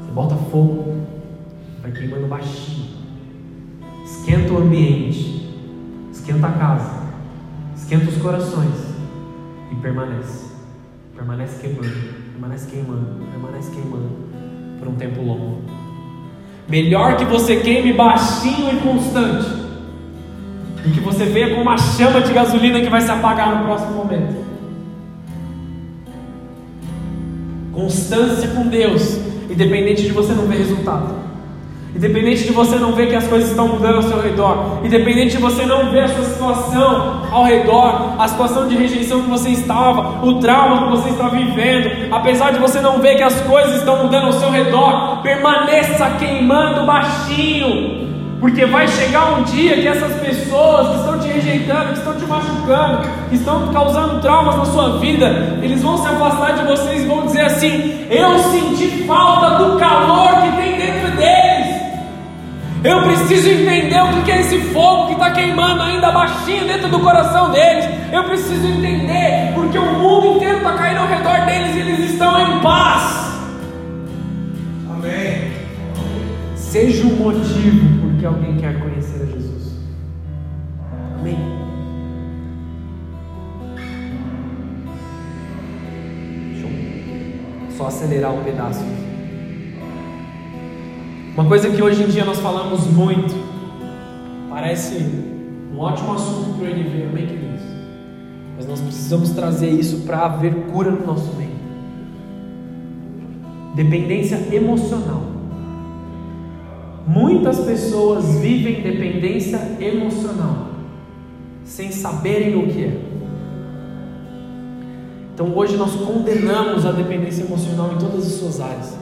Você bota fogo, vai queimando baixinho. Esquenta o ambiente, esquenta a casa, esquenta os corações e permanece permanece queimando. permanece queimando, permanece queimando por um tempo longo. Melhor que você queime baixinho e constante, do que você venha com uma chama de gasolina que vai se apagar no próximo momento. Constância com Deus, independente de você não ver resultado. Independente de você não ver que as coisas estão mudando ao seu redor, independente de você não ver a sua situação ao redor, a situação de rejeição que você estava, o trauma que você está vivendo, apesar de você não ver que as coisas estão mudando ao seu redor, permaneça queimando baixinho, porque vai chegar um dia que essas pessoas que estão te rejeitando, que estão te machucando, que estão causando traumas na sua vida, eles vão se afastar de vocês e vão dizer assim: Eu senti falta do calor que tem dentro deles. Eu preciso entender o que é esse fogo que está queimando ainda baixinho dentro do coração deles. Eu preciso entender porque o mundo inteiro está caindo ao redor deles e eles estão em paz. Amém. Seja o motivo porque alguém quer conhecer a Jesus. Amém. Deixa eu só acelerar um pedaço aqui. Uma coisa que hoje em dia nós falamos muito, parece um ótimo assunto para o NV, amém, queridos? Mas nós precisamos trazer isso para haver cura no nosso meio. Dependência emocional. Muitas pessoas vivem dependência emocional, sem saberem o que é. Então hoje nós condenamos a dependência emocional em todas as suas áreas.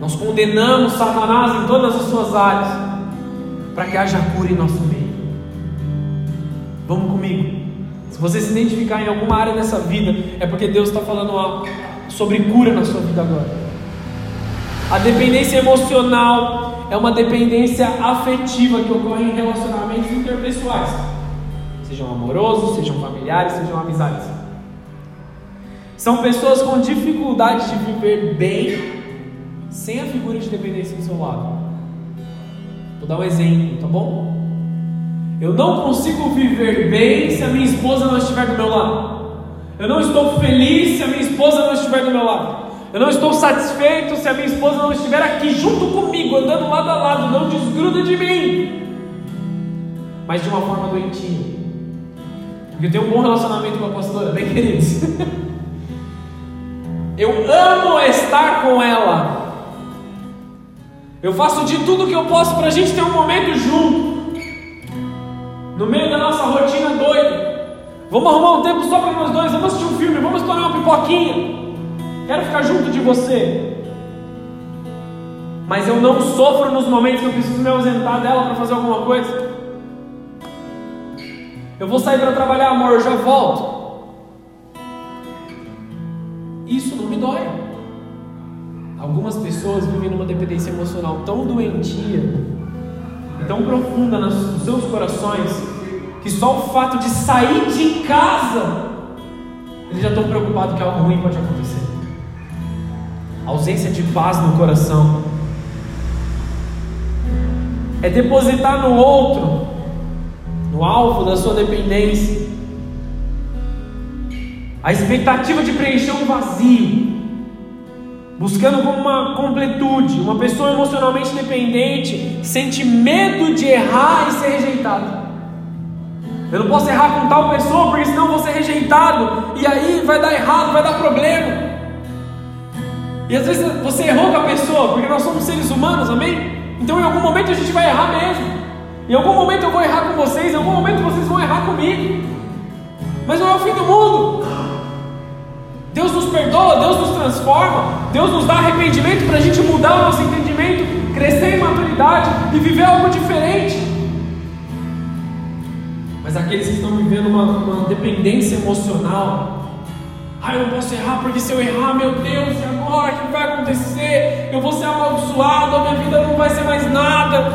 Nós condenamos Satanás em todas as suas áreas, para que haja cura em nosso meio. Vamos comigo. Se você se identificar em alguma área dessa vida, é porque Deus está falando sobre cura na sua vida agora. A dependência emocional é uma dependência afetiva que ocorre em relacionamentos interpessoais, sejam amorosos, sejam familiares, sejam amizades. São pessoas com dificuldade de viver bem sem a figura de dependência do seu lado. Vou dar um exemplo, tá bom? Eu não consigo viver bem se a minha esposa não estiver do meu lado. Eu não estou feliz se a minha esposa não estiver do meu lado. Eu não estou satisfeito se a minha esposa não estiver aqui junto comigo, andando lado a lado, não desgruda de mim. Mas de uma forma doentia. Porque eu tenho um bom relacionamento com a pastora, bem queridos. *laughs* eu amo estar com ela. Eu faço de tudo que eu posso para a gente ter um momento junto. No meio da nossa rotina doida. Vamos arrumar um tempo só para nós dois. Vamos assistir um filme, vamos tomar uma pipoquinha. Quero ficar junto de você. Mas eu não sofro nos momentos que eu preciso me ausentar dela para fazer alguma coisa. Eu vou sair para trabalhar, amor, eu já volto. Isso não me dói. Algumas pessoas vivem numa dependência emocional tão doentia, tão profunda nos seus corações, que só o fato de sair de casa, eles já estão preocupados que algo ruim pode acontecer. Ausência de paz no coração é depositar no outro, no alvo da sua dependência, a expectativa de preencher um vazio buscando como uma completude. Uma pessoa emocionalmente dependente sente medo de errar e ser rejeitado. Eu não posso errar com tal pessoa, porque senão vou ser rejeitado, e aí vai dar errado, vai dar problema. E às vezes você errou com a pessoa, porque nós somos seres humanos, amém? Então em algum momento a gente vai errar mesmo. Em algum momento eu vou errar com vocês, em algum momento vocês vão errar comigo. Mas não é o fim do mundo. Deus nos perdoa, Deus nos transforma, Deus nos dá arrependimento para a gente mudar o nosso entendimento, crescer em maturidade e viver algo diferente. Mas aqueles que estão vivendo uma, uma dependência emocional, ah, eu não posso errar porque se eu errar, meu Deus, agora o que vai acontecer? Eu vou ser amaldiçoado, a minha vida não vai ser mais nada.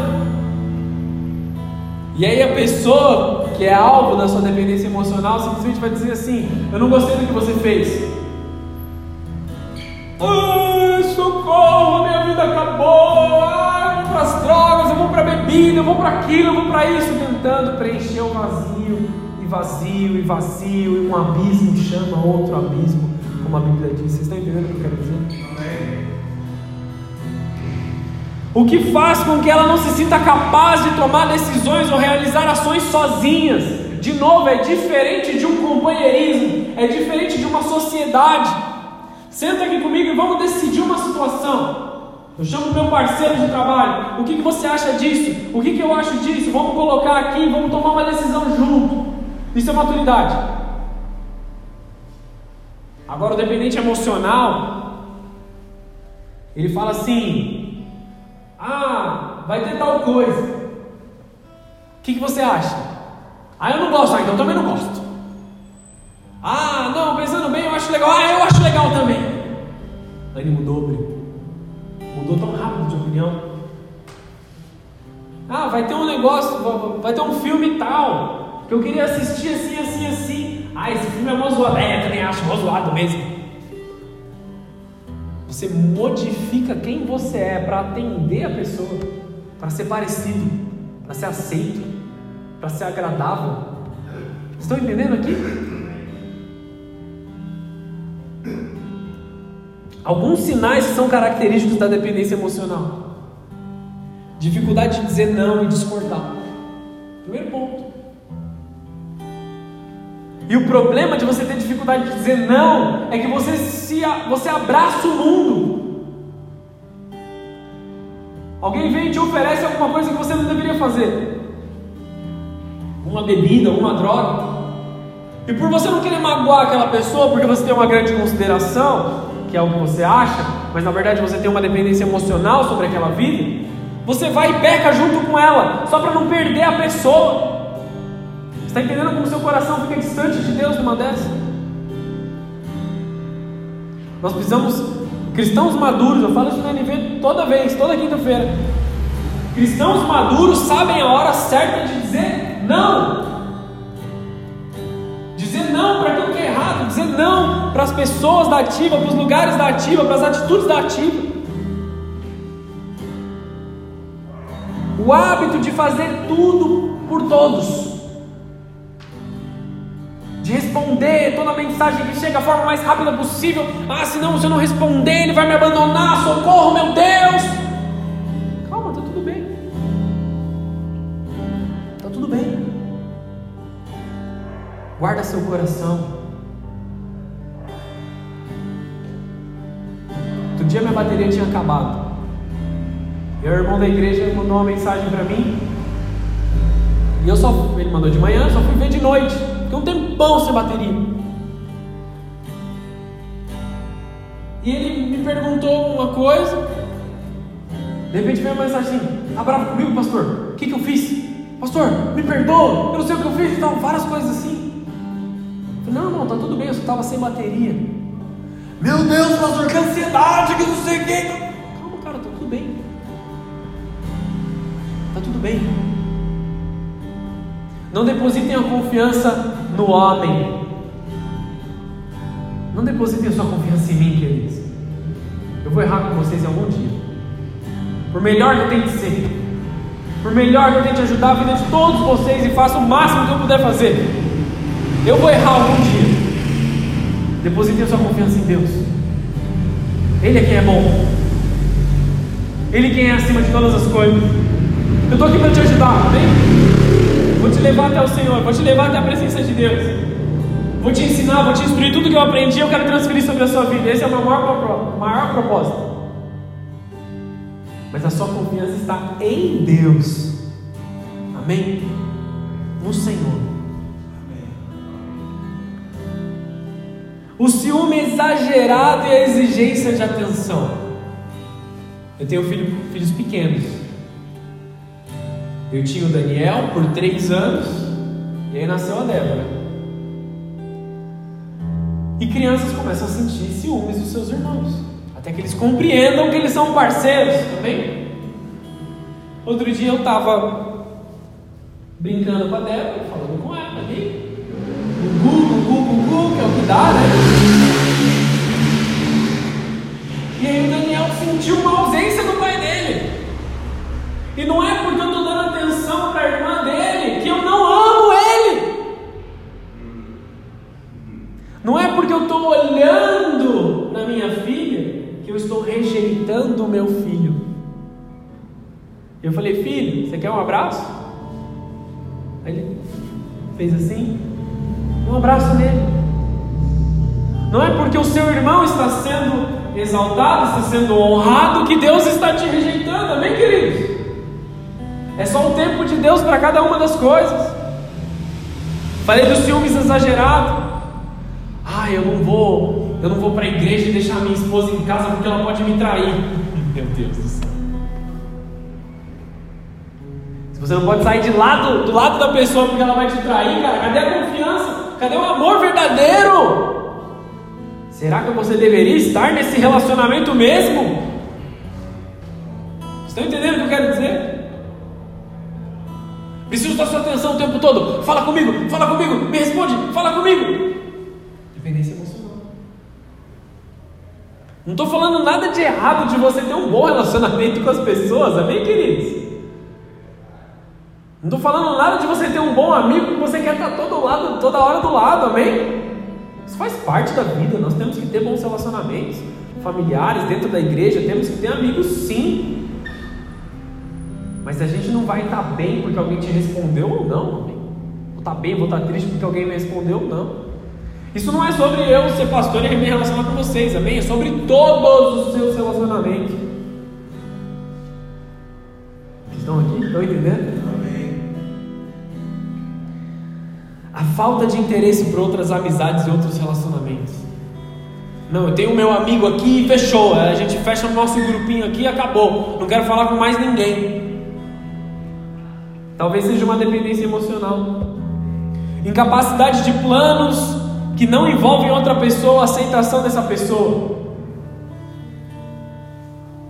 E aí a pessoa que é alvo da sua dependência emocional simplesmente vai dizer assim: Eu não gostei do que você fez. Ai, socorro, minha vida acabou. Eu vou para as drogas, eu vou para a bebida, eu vou para aquilo, eu vou para isso, tentando preencher o vazio, e vazio, e vazio, e um abismo chama outro abismo, como a Bíblia diz. Vocês estão entendendo o que eu quero dizer? O que faz com que ela não se sinta capaz de tomar decisões ou realizar ações sozinhas. De novo, é diferente de um companheirismo, é diferente de uma sociedade. Senta aqui comigo e vamos decidir uma situação. Eu chamo meu parceiro de trabalho. O que, que você acha disso? O que, que eu acho disso? Vamos colocar aqui, vamos tomar uma decisão junto. Isso é maturidade. Agora, o dependente emocional, ele fala assim: Ah, vai ter tal coisa. O que, que você acha? Ah, eu não gosto, ah, então também não gosto. Ah, não, pensando bem, eu acho legal. Ah, eu acho legal também. Ânimo dobre. Mudou tão rápido de opinião. Ah, vai ter um negócio, vai ter um filme tal, que eu queria assistir assim, assim, assim. É mó zoado. É, eu também acho mó zoado mesmo. Você modifica quem você é para atender a pessoa, para ser parecido, para ser aceito, para ser agradável. Estão entendendo aqui? Alguns sinais são característicos da dependência emocional. Dificuldade de dizer não e discordar. Primeiro ponto. E o problema de você ter dificuldade de dizer não é que você se você abraça o mundo. Alguém vem e te oferece alguma coisa que você não deveria fazer. Uma bebida, uma droga. E por você não querer magoar aquela pessoa, porque você tem uma grande consideração, que é o que você acha, mas na verdade você tem uma dependência emocional sobre aquela vida, você vai e peca junto com ela, só para não perder a pessoa. Está entendendo como seu coração fica distante de Deus numa dessa? Nós precisamos, cristãos maduros, eu falo isso no NV toda vez, toda quinta-feira. Cristãos maduros sabem a hora certa de dizer não. Dizer não para aquilo que é errado, dizer não para as pessoas da ativa, para os lugares da ativa, para as atitudes da ativa. O hábito de fazer tudo por todos. De responder toda a mensagem que chega da forma mais rápida possível. Ah, senão se eu não responder, ele vai me abandonar. Socorro, meu Deus! Calma, tá tudo bem. Tá tudo bem. Guarda seu coração. Outro dia minha bateria tinha acabado. E o irmão da igreja mandou uma mensagem para mim. E eu só, ele mandou de manhã, só fui ver de noite. Fiquei um tempão sem bateria. E ele me perguntou uma coisa. De repente veio uma mensagem assim: Tá bravo comigo, pastor? O que, que eu fiz? Pastor, me perdoa, eu não sei o que eu fiz. Então, várias coisas assim. Falei, não, não, tá tudo bem, eu só estava sem bateria. Meu Deus, pastor, que ansiedade, que não sei o que. Calma, cara, tá tudo bem. Tá tudo bem. Não depositem a confiança no homem. Não depositem a sua confiança em mim, queridos. Eu vou errar com vocês em algum dia. Por melhor que eu tente ser, por melhor que eu tente ajudar a vida de todos vocês e faça o máximo que eu puder fazer, eu vou errar algum dia. Depositem a sua confiança em Deus. Ele é quem é bom. Ele é quem é acima de todas as coisas. Eu estou aqui para te ajudar, amém? Levar até o Senhor, vou te levar até a presença de Deus. Vou te ensinar, vou te instruir tudo que eu aprendi, eu quero transferir sobre a sua vida. Esse é o meu maior, maior propósito. Mas a sua confiança está em Deus. Amém? No Senhor. O ciúme exagerado e a exigência de atenção. Eu tenho filho, filhos pequenos. Eu tinha o Daniel por três anos e aí nasceu a Débora. E crianças começam a sentir ciúmes dos seus irmãos, até que eles compreendam que eles são parceiros, também. Outro dia eu estava brincando com a Débora, falando com ela ali. Gugu, Gugu, Gugu, que é o que dá, né? E aí o Daniel sentiu uma ausência do pai dele. E não é Não é porque eu estou olhando na minha filha que eu estou rejeitando o meu filho. Eu falei, filho, você quer um abraço? Aí ele fez assim, um abraço nele. Não é porque o seu irmão está sendo exaltado, está sendo honrado, que Deus está te rejeitando, amém, queridos? É só o tempo de Deus para cada uma das coisas. Falei dos ciúmes exagerados. Ah, eu não vou, eu não vou para a igreja e deixar minha esposa em casa porque ela pode me trair. *laughs* Meu Deus do céu. Se você não pode sair de lado, do lado da pessoa porque ela vai te trair, cara, cadê a confiança? Cadê o amor verdadeiro? Será que você deveria estar nesse relacionamento mesmo? Estão entendendo o que eu quero dizer? Preciso da sua atenção o tempo todo. Fala comigo, fala comigo, me responde, fala comigo. Dependência emocional. Não estou falando nada de errado de você ter um bom relacionamento com as pessoas, amém, queridos? Não estou falando nada de você ter um bom amigo que você quer estar todo lado, toda hora do lado, amém? Isso faz parte da vida, nós temos que ter bons relacionamentos familiares dentro da igreja, temos que ter amigos sim. Mas a gente não vai estar bem porque alguém te respondeu ou não, amém? Vou estar bem, vou estar triste porque alguém me respondeu ou não. Isso não é sobre eu ser pastor e me relacionar com vocês, amém? É sobre todos os seus relacionamentos. Estão aqui? Estão entendendo? a falta de interesse por outras amizades e outros relacionamentos. Não, eu tenho meu amigo aqui e fechou. A gente fecha o nosso grupinho aqui e acabou. Não quero falar com mais ninguém. Talvez seja uma dependência emocional. Incapacidade de planos que não envolvem outra pessoa, a aceitação dessa pessoa.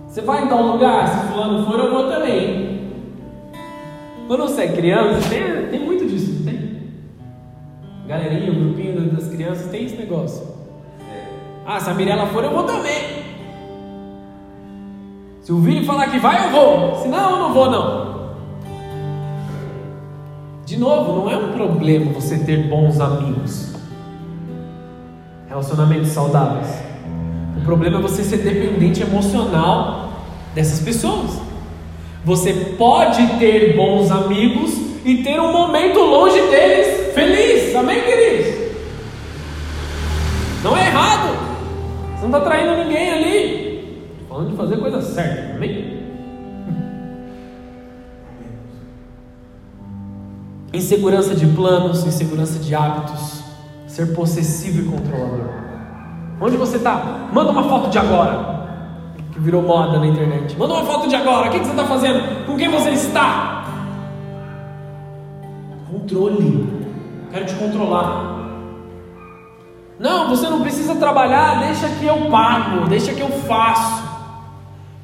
Você vai em tal lugar, se fulano for, eu vou também. Quando você é criança, tem, tem muito disso, tem? galerinha, grupinho das crianças, tem esse negócio. Ah, se a Mirella for, eu vou também. Se o Vini falar que vai, eu vou. Se não, eu não vou, não. De novo, não é um problema você ter bons amigos, relacionamentos saudáveis. O problema é você ser dependente emocional dessas pessoas. Você pode ter bons amigos e ter um momento longe deles feliz. Amém, queridos? Não é errado. Você não está traindo ninguém ali. Estou falando de fazer coisa certa. Amém? Insegurança de planos, insegurança de hábitos, ser possessivo e controlador. Onde você está? Manda uma foto de agora. Que virou moda na internet. Manda uma foto de agora. O que você está fazendo? Com quem você está? Controle. Quero te controlar. Não, você não precisa trabalhar, deixa que eu pago, deixa que eu faço.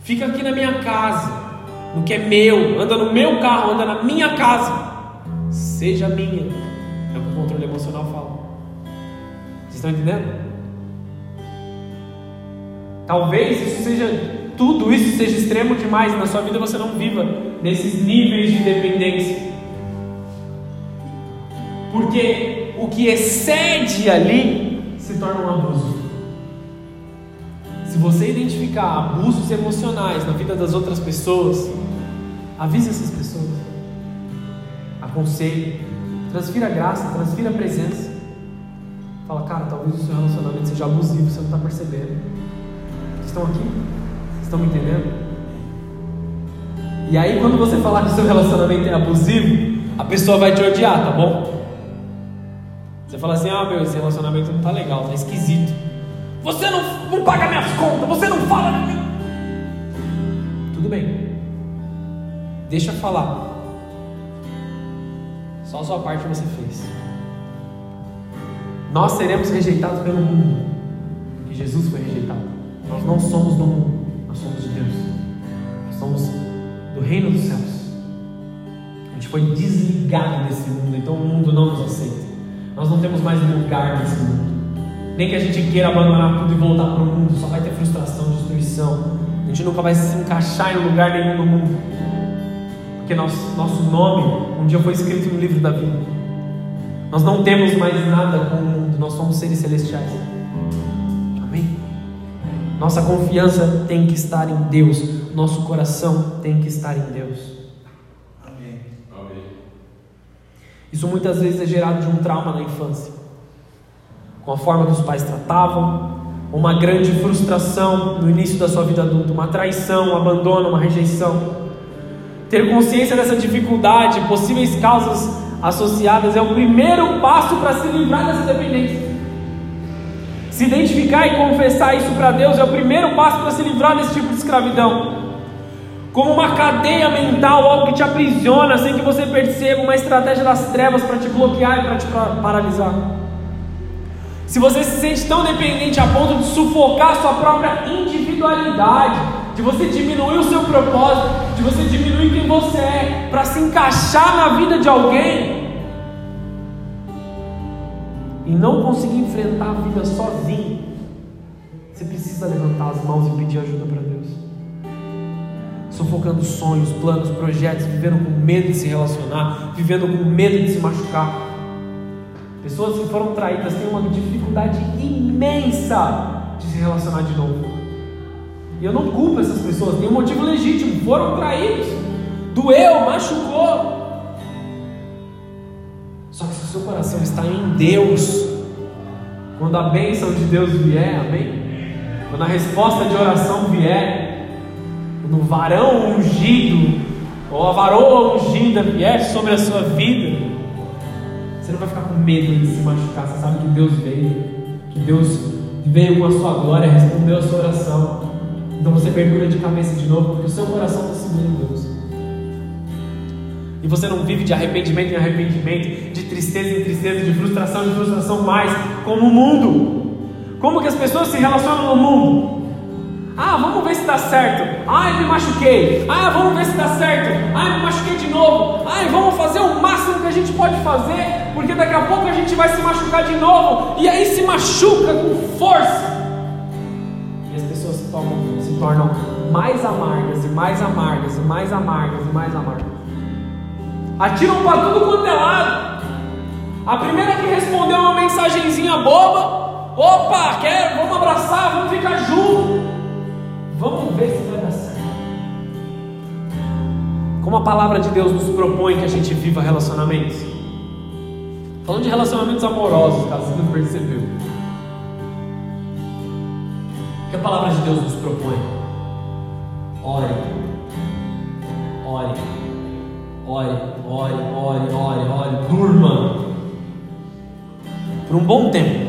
Fica aqui na minha casa, no que é meu, anda no meu carro, anda na minha casa. Seja minha. É o que o controle emocional fala. Estão entendendo? Talvez isso seja tudo isso seja extremo demais na sua vida, você não viva nesses níveis de dependência. Porque o que excede ali se torna um abuso. Se você identificar abusos emocionais na vida das outras pessoas, avise essas pessoas. Aconselhe, transfira graça, transfira presença. Fala, cara, talvez o seu relacionamento seja abusivo, você não está percebendo. Vocês estão aqui? Vocês estão me entendendo? E aí, quando você falar que seu relacionamento é abusivo, a pessoa vai te odiar, tá bom? Você fala assim: ah, meu, esse relacionamento não tá legal, tá esquisito. Você não, não paga minhas contas, você não fala. Tudo bem, deixa eu falar. Só a sua parte você fez. Nós seremos rejeitados pelo mundo, porque Jesus foi rejeitado. Nós não somos do mundo, nós somos de Deus. Nós somos do reino dos céus. A gente foi desligado desse mundo, então o mundo não nos aceita. Nós não temos mais lugar nesse mundo. Nem que a gente queira abandonar tudo e voltar para o mundo, só vai ter frustração, destruição. A gente nunca vai se encaixar em lugar nenhum no mundo. Porque nosso, nosso nome um dia foi escrito no livro da vida. Nós não temos mais nada com mundo, nós somos seres celestiais. Amém? Nossa confiança tem que estar em Deus, nosso coração tem que estar em Deus. Amém. Isso muitas vezes é gerado de um trauma na infância, com a forma que os pais tratavam, uma grande frustração no início da sua vida adulta, uma traição, um abandono, uma rejeição. Ter consciência dessa dificuldade, possíveis causas associadas, é o primeiro passo para se livrar dessa dependência. Se identificar e confessar isso para Deus é o primeiro passo para se livrar desse tipo de escravidão. Como uma cadeia mental, algo que te aprisiona sem que você perceba, uma estratégia das trevas para te bloquear e para te paralisar. Se você se sente tão dependente a ponto de sufocar a sua própria individualidade, de você diminuir o seu propósito, de você diminuir quem você é, para se encaixar na vida de alguém, e não conseguir enfrentar a vida sozinho, você precisa levantar as mãos e pedir ajuda para Deus. Sufocando sonhos, planos, projetos, vivendo com medo de se relacionar, vivendo com medo de se machucar. Pessoas que foram traídas têm uma dificuldade imensa de se relacionar de novo. E eu não culpo essas pessoas, tem um motivo legítimo, foram traídos, doeu, machucou. Só que se o seu coração está em Deus, quando a bênção de Deus vier, amém? Quando a resposta de oração vier, quando o varão ungido, ou a varoa ungida vier sobre a sua vida, você não vai ficar com medo de se machucar, você sabe que Deus veio, que Deus veio com a sua glória, respondeu a sua oração. Então você mergulha de cabeça de novo, porque o seu coração está seguro Deus. E você não vive de arrependimento em arrependimento, de tristeza em tristeza, de frustração em frustração mais, como o mundo. Como que as pessoas se relacionam no mundo? Ah, vamos ver se dá certo. Ai, me machuquei. Ah, vamos ver se dá certo. Ai, me machuquei de novo. Ai, vamos fazer o máximo que a gente pode fazer, porque daqui a pouco a gente vai se machucar de novo. E aí se machuca com força. Tomam, se tornam mais amargas e mais amargas e mais amargas e mais amargas. Atiram para tudo quanto é lado. A primeira que respondeu uma mensagenzinha boba, opa, quer, vamos abraçar, vamos ficar junto. Vamos ver se vai dar certo. Como a palavra de Deus nos propõe que a gente viva relacionamentos. Falando de relacionamentos amorosos, caso você não percebeu. Que a palavra de Deus nos propõe? Ore. Ore. Ore, ore, ore, ore, ore. Durma. Por um bom tempo.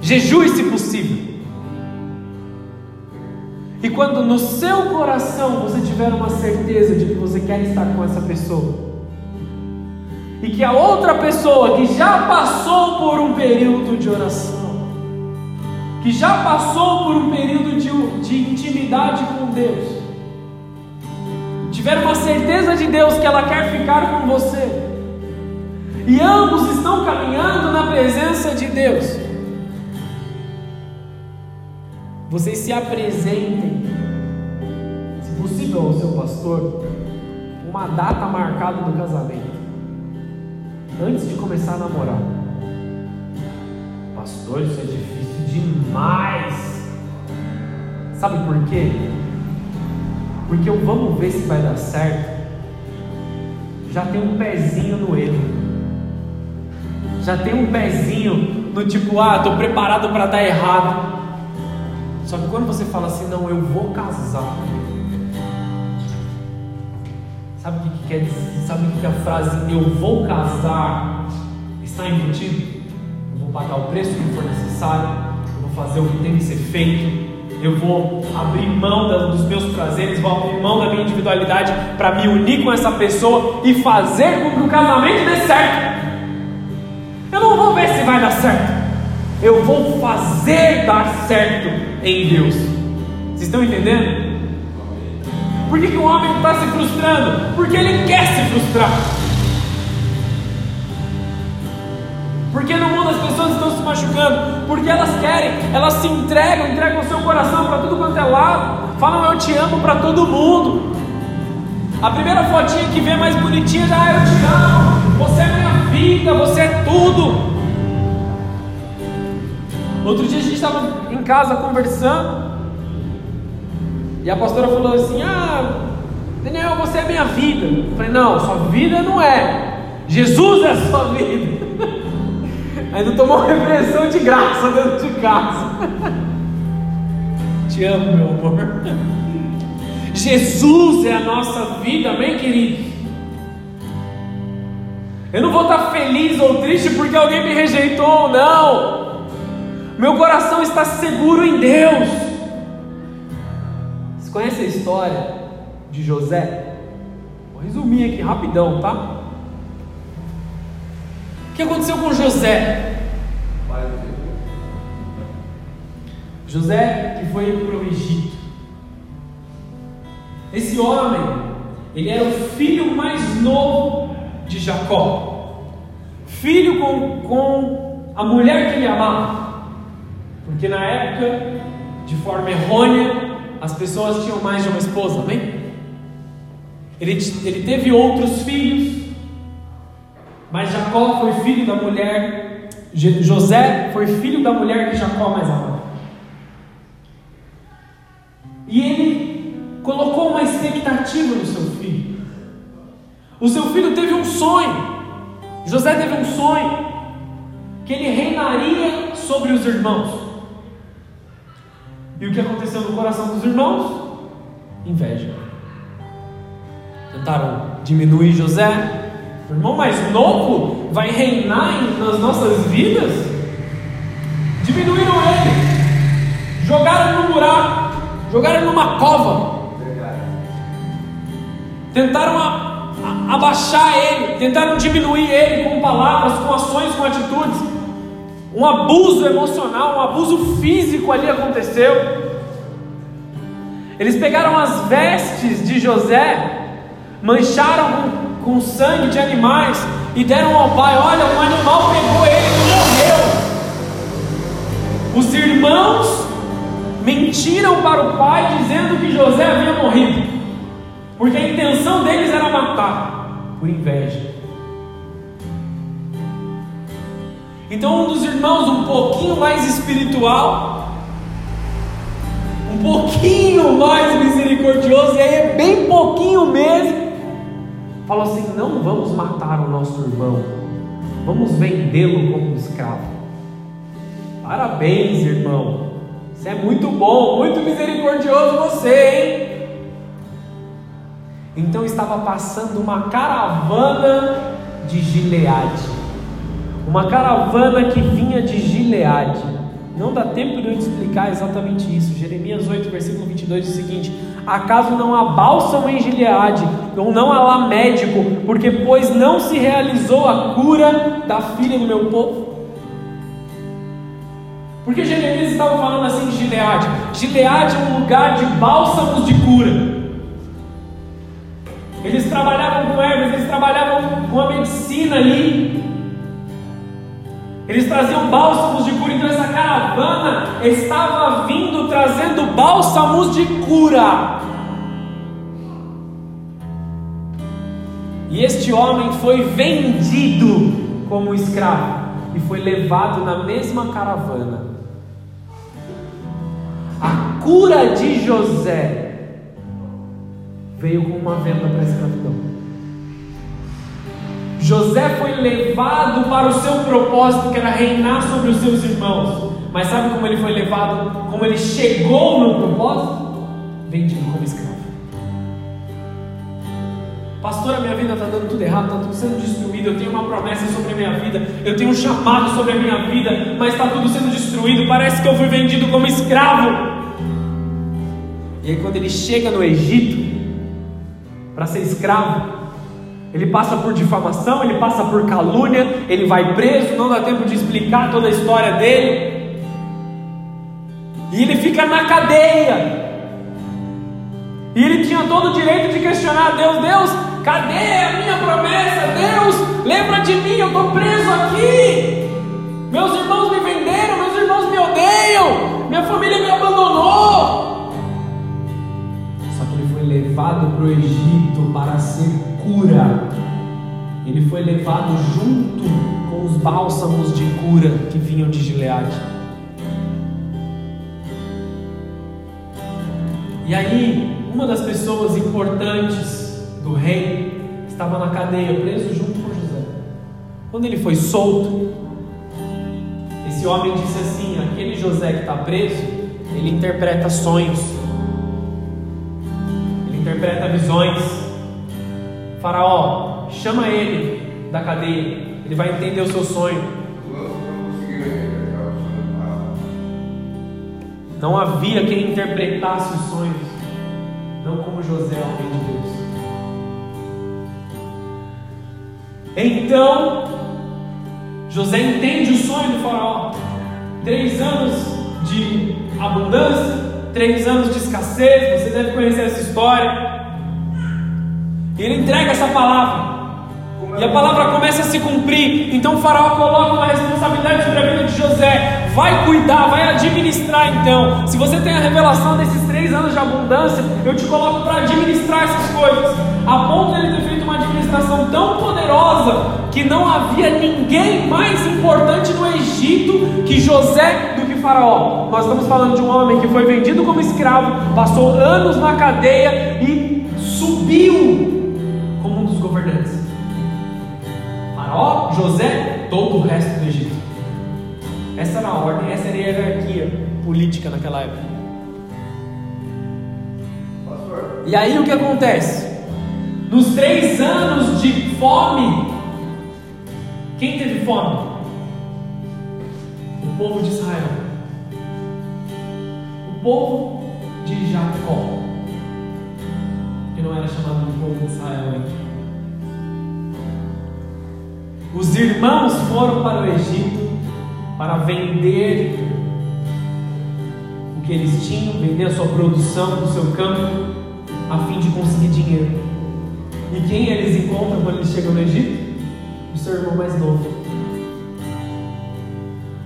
Jejue se possível. E quando no seu coração você tiver uma certeza de que você quer estar com essa pessoa, e que a outra pessoa que já passou por um período de oração, que já passou por um período de, de intimidade com Deus, tiver uma certeza de Deus que ela quer ficar com você, e ambos estão caminhando na presença de Deus, vocês se apresentem, se possível ao seu pastor, uma data marcada do casamento, antes de começar a namorar. Pastor, isso é difícil demais. Sabe por quê? Porque o vamos ver se vai dar certo já tem um pezinho no erro. Já tem um pezinho no tipo, ah, estou preparado para dar errado. Só que quando você fala assim, não, eu vou casar. Sabe o que, que quer dizer? Sabe o que, a frase eu vou casar está embutido? Eu vou pagar o preço que for necessário, fazer o que tem que ser feito, eu vou abrir mão dos meus prazeres, vou abrir mão da minha individualidade para me unir com essa pessoa e fazer com que o casamento dê certo. Eu não vou ver se vai dar certo, eu vou fazer dar certo em Deus. Vocês estão entendendo? Por que, que o homem está se frustrando? Porque ele quer se frustrar. Porque no mundo as pessoas estão machucando? Porque elas querem, elas se entregam, entregam o seu coração para tudo quanto é lado, falam eu te amo para todo mundo. A primeira fotinha que vê mais bonitinha já é eu te amo, você é minha vida, você é tudo. Outro dia a gente estava em casa conversando e a pastora falou assim: Ah, Daniel, você é minha vida. Eu falei: Não, sua vida não é. Jesus é sua vida. Ainda tomou repressão de graça dentro de casa. Te amo, meu amor. Jesus é a nossa vida, amém, queridos? Eu não vou estar feliz ou triste porque alguém me rejeitou, não. Meu coração está seguro em Deus. Você conhece a história de José? Vou resumir aqui rapidão, tá? O que aconteceu com José? José que foi para o Egito. Esse homem, ele era o filho mais novo de Jacó. Filho com, com a mulher que ele amava. Porque na época, de forma errônea, as pessoas tinham mais de uma esposa, amém? Ele, ele teve outros filhos, mas Jacó foi filho da mulher, José foi filho da mulher que Jacó mais amava. E ele colocou uma expectativa no seu filho. O seu filho teve um sonho. José teve um sonho que ele reinaria sobre os irmãos. E o que aconteceu no coração dos irmãos? Inveja. Tentaram diminuir José. Irmão mais novo vai reinar nas nossas vidas? Diminuíram ele. Jogaram no buraco. Jogaram numa cova. Tentaram a, a, abaixar ele. Tentaram diminuir ele com palavras, com ações, com atitudes. Um abuso emocional, um abuso físico ali aconteceu. Eles pegaram as vestes de José mancharam com, com sangue de animais e deram ao pai: Olha, um animal pegou ele e morreu. Os irmãos mentiram para o pai dizendo que José havia morrido, porque a intenção deles era matar, por inveja. Então, um dos irmãos, um pouquinho mais espiritual, um pouquinho mais misericordioso, e aí é bem pouquinho mesmo, falou assim: não vamos matar o nosso irmão, vamos vendê-lo como escravo. Parabéns, irmão, você é muito bom, muito misericordioso você, hein? Então estava passando uma caravana de Gileade, uma caravana que vinha de Gileade. Não dá tempo de eu explicar exatamente isso. Jeremias 8, versículo 22 diz o seguinte: Acaso não há bálsamo em Gileade, ou não há lá médico, porque pois não se realizou a cura da filha do meu povo? Porque Jeremias estava falando assim de Gileade? Gileade é um lugar de bálsamos de cura. Eles trabalhavam com ervas, eles trabalhavam com a medicina ali. Eles traziam bálsamos de cura, então essa caravana estava vindo trazendo bálsamos de cura. E este homem foi vendido como escravo e foi levado na mesma caravana. A cura de José veio com uma venda para a escravidão. José foi levado para o seu propósito, que era reinar sobre os seus irmãos. Mas sabe como ele foi levado? Como ele chegou no propósito? Vendido como escravo. Pastor, a minha vida está dando tudo errado, está tudo sendo destruído. Eu tenho uma promessa sobre a minha vida, eu tenho um chamado sobre a minha vida, mas está tudo sendo destruído. Parece que eu fui vendido como escravo. E aí, quando ele chega no Egito para ser escravo, ele passa por difamação, ele passa por calúnia, ele vai preso, não dá tempo de explicar toda a história dele. E ele fica na cadeia. E ele tinha todo o direito de questionar a Deus: Deus, cadê a minha promessa? Deus, lembra de mim, eu estou preso aqui. Meus irmãos me venderam, meus irmãos me odeiam, minha família me abandonou. Só que ele foi levado para o Egito para ser cura. Ele foi levado junto com os bálsamos de cura que vinham de Gileade. E aí, uma das pessoas importantes do rei estava na cadeia, preso junto com José. Quando ele foi solto, esse homem disse assim: aquele José que está preso, ele interpreta sonhos, ele interpreta visões. Faraó, chama ele da cadeia, ele vai entender o seu sonho. Não havia quem interpretasse os sonhos, não como José, homem de Deus. Então, José entende o sonho do faraó. Três anos de abundância, três anos de escassez, você deve conhecer essa história. E ele entrega essa palavra. E a palavra começa a se cumprir. Então o faraó coloca uma responsabilidade sobre a vida de José. Vai cuidar, vai administrar então. Se você tem a revelação desses três anos de abundância, eu te coloco para administrar essas coisas. A ponto de ele ter feito uma administração tão poderosa que não havia ninguém mais importante no Egito que José do que Faraó. Nós estamos falando de um homem que foi vendido como escravo, passou anos na cadeia e subiu Faraó, José, todo o resto do Egito. Essa era a ordem, essa era a hierarquia política naquela época. E aí o que acontece? Nos três anos de fome, quem teve fome? O povo de Israel. O povo de Jacó. Que não era chamado de povo de Israel ainda. Os irmãos foram para o Egito para vender o que eles tinham, vender a sua produção do seu campo, a fim de conseguir dinheiro. E quem eles encontram quando eles chegam no Egito? O seu irmão mais novo.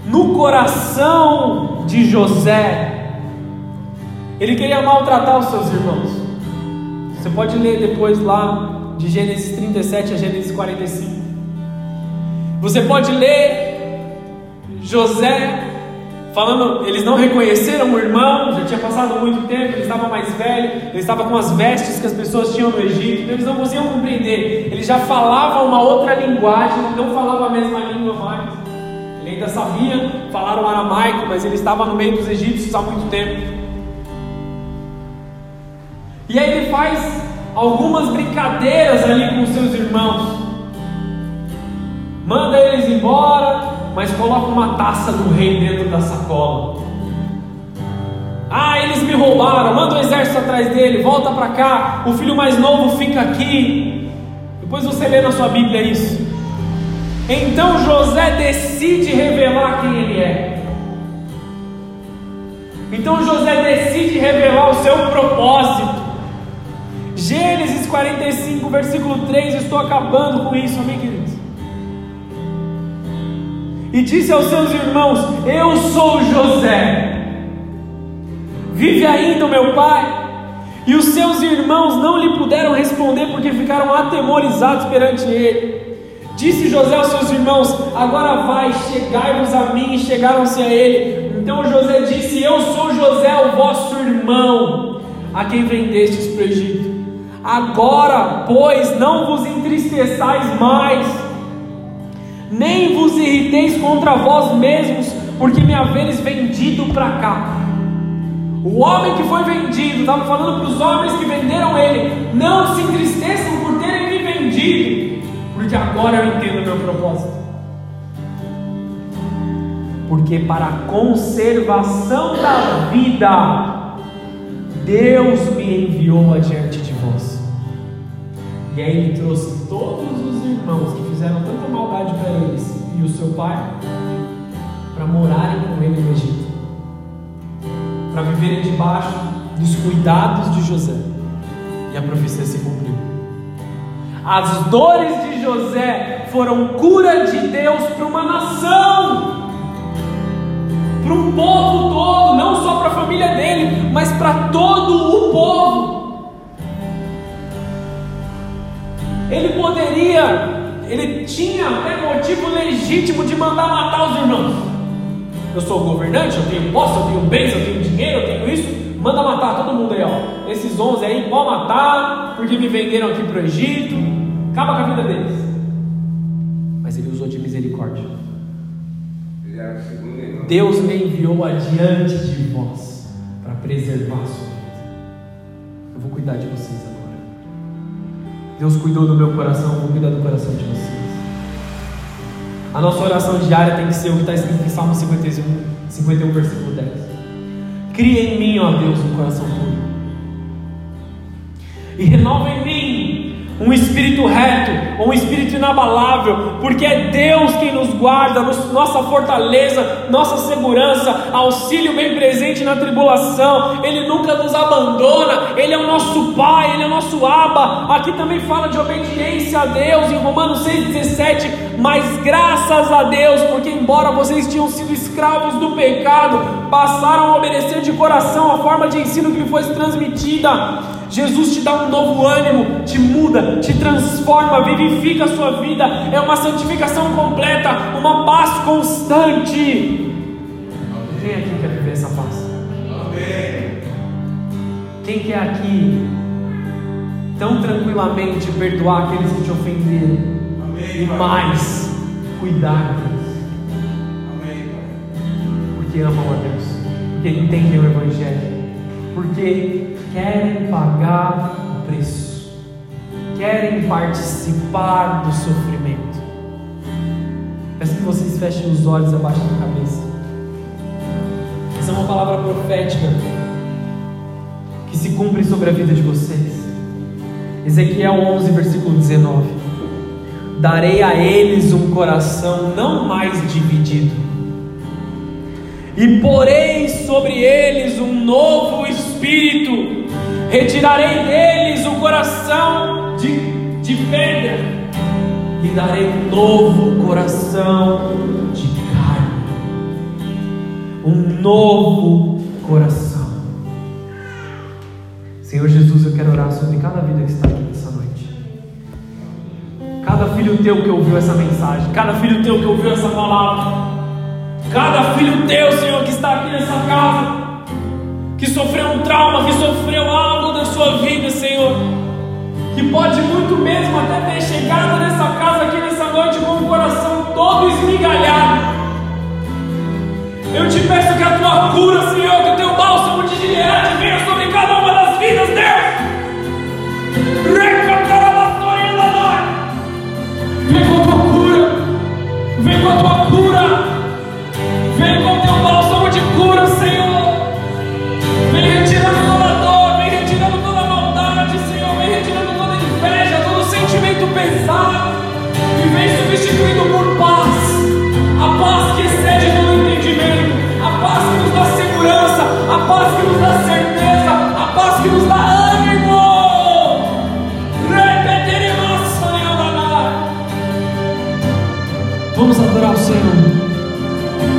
No coração de José, ele queria maltratar os seus irmãos. Você pode ler depois lá de Gênesis 37 a Gênesis 45. Você pode ler José falando, eles não reconheceram o irmão, já tinha passado muito tempo, ele estava mais velho, ele estava com as vestes que as pessoas tinham no Egito, então eles não conseguiam compreender. Ele já falava uma outra linguagem, não falava a mesma língua mais. Ele ainda sabia falar o aramaico, mas ele estava no meio dos egípcios há muito tempo. E aí ele faz algumas brincadeiras ali com seus irmãos manda eles embora, mas coloca uma taça do rei dentro da sacola. Ah, eles me roubaram, manda o exército atrás dele, volta para cá, o filho mais novo fica aqui. Depois você lê na sua Bíblia isso. Então José decide revelar quem ele é. Então José decide revelar o seu propósito. Gênesis 45, versículo 3, estou acabando com isso, amém, queridos? E disse aos seus irmãos: Eu sou José. Vive ainda o meu pai? E os seus irmãos não lhe puderam responder porque ficaram atemorizados perante ele. Disse José aos seus irmãos: Agora vai, chegai-vos a mim. E chegaram-se a ele. Então José disse: Eu sou José, o vosso irmão, a quem vendestes para o Egito. Agora, pois, não vos entristeçais mais nem vos irriteis contra vós mesmos, porque me haveres vendido para cá. O homem que foi vendido, estava falando para os homens que venderam ele: não se entristeçam por terem me vendido, porque agora eu entendo o meu propósito. Porque para a conservação da vida, Deus me enviou adiante de vós. E aí ele trouxe todos os irmãos que fizeram tanta maldade para eles e o seu pai para morarem com ele no Egito, para viverem debaixo dos cuidados de José. E a profecia se cumpriu. As dores de José foram cura de Deus para uma nação, para um povo todo, não só para a família dele, mas para todo o povo. Ele poderia, ele tinha até motivo legítimo de mandar matar os irmãos. Eu sou governante, eu tenho posse, eu tenho bens, eu tenho dinheiro, eu tenho isso. Manda matar todo mundo aí, ó. Esses 11 aí, pode matar, porque me venderam aqui para o Egito. Acaba com a vida deles. mas ele usou de misericórdia. O. Deus me enviou adiante de vós para preservar a sua vida. Eu vou cuidar de vocês agora. Deus cuidou do meu coração, vou cuidar do coração de vocês. A nossa oração diária tem que ser o que está escrito em Salmo 51, 51 versículo 10. Cria em mim, ó Deus, um coração puro. E renova em mim um espírito reto, um espírito inabalável, porque é Deus quem nos guarda, nossa fortaleza, nossa segurança, auxílio bem presente na tribulação, Ele nunca nos abandona, Ele é o nosso Pai, Ele é o nosso Abba. Aqui também fala de obediência a Deus, em Romanos 6,17. Mas graças a Deus, porque embora vocês tinham sido escravos do pecado, passaram a obedecer de coração a forma de ensino que lhe foi transmitida. Jesus te dá um novo ânimo, te muda, te transforma, vivifica a sua vida. É uma santificação completa, uma paz constante. Quem aqui quer viver essa paz? Amém. Quem quer aqui tão tranquilamente perdoar aqueles que te ofenderam? Amém. E mais, cuidar deles, Amém, porque amam a Deus, porque entendem o Evangelho, porque querem pagar o preço, querem participar do sofrimento. Peço que vocês fechem os olhos abaixo da cabeça. Essa é uma palavra profética que se cumpre sobre a vida de vocês. Ezequiel 11, versículo 19. Darei a eles um coração não mais dividido, e porei sobre eles um novo espírito, retirarei deles o coração de, de pedra, e darei um novo coração de carne, um novo coração. Senhor Jesus, eu quero orar sobre cada vida que está aqui. Cada filho teu que ouviu essa mensagem, cada filho teu que ouviu essa palavra, cada filho teu, Senhor, que está aqui nessa casa, que sofreu um trauma, que sofreu algo na sua vida, Senhor, que pode muito mesmo até ter chegado nessa casa aqui nessa noite com o coração todo esmigalhado. Eu te peço que a tua cura, Senhor, que o teu bálsamo de Gileade venha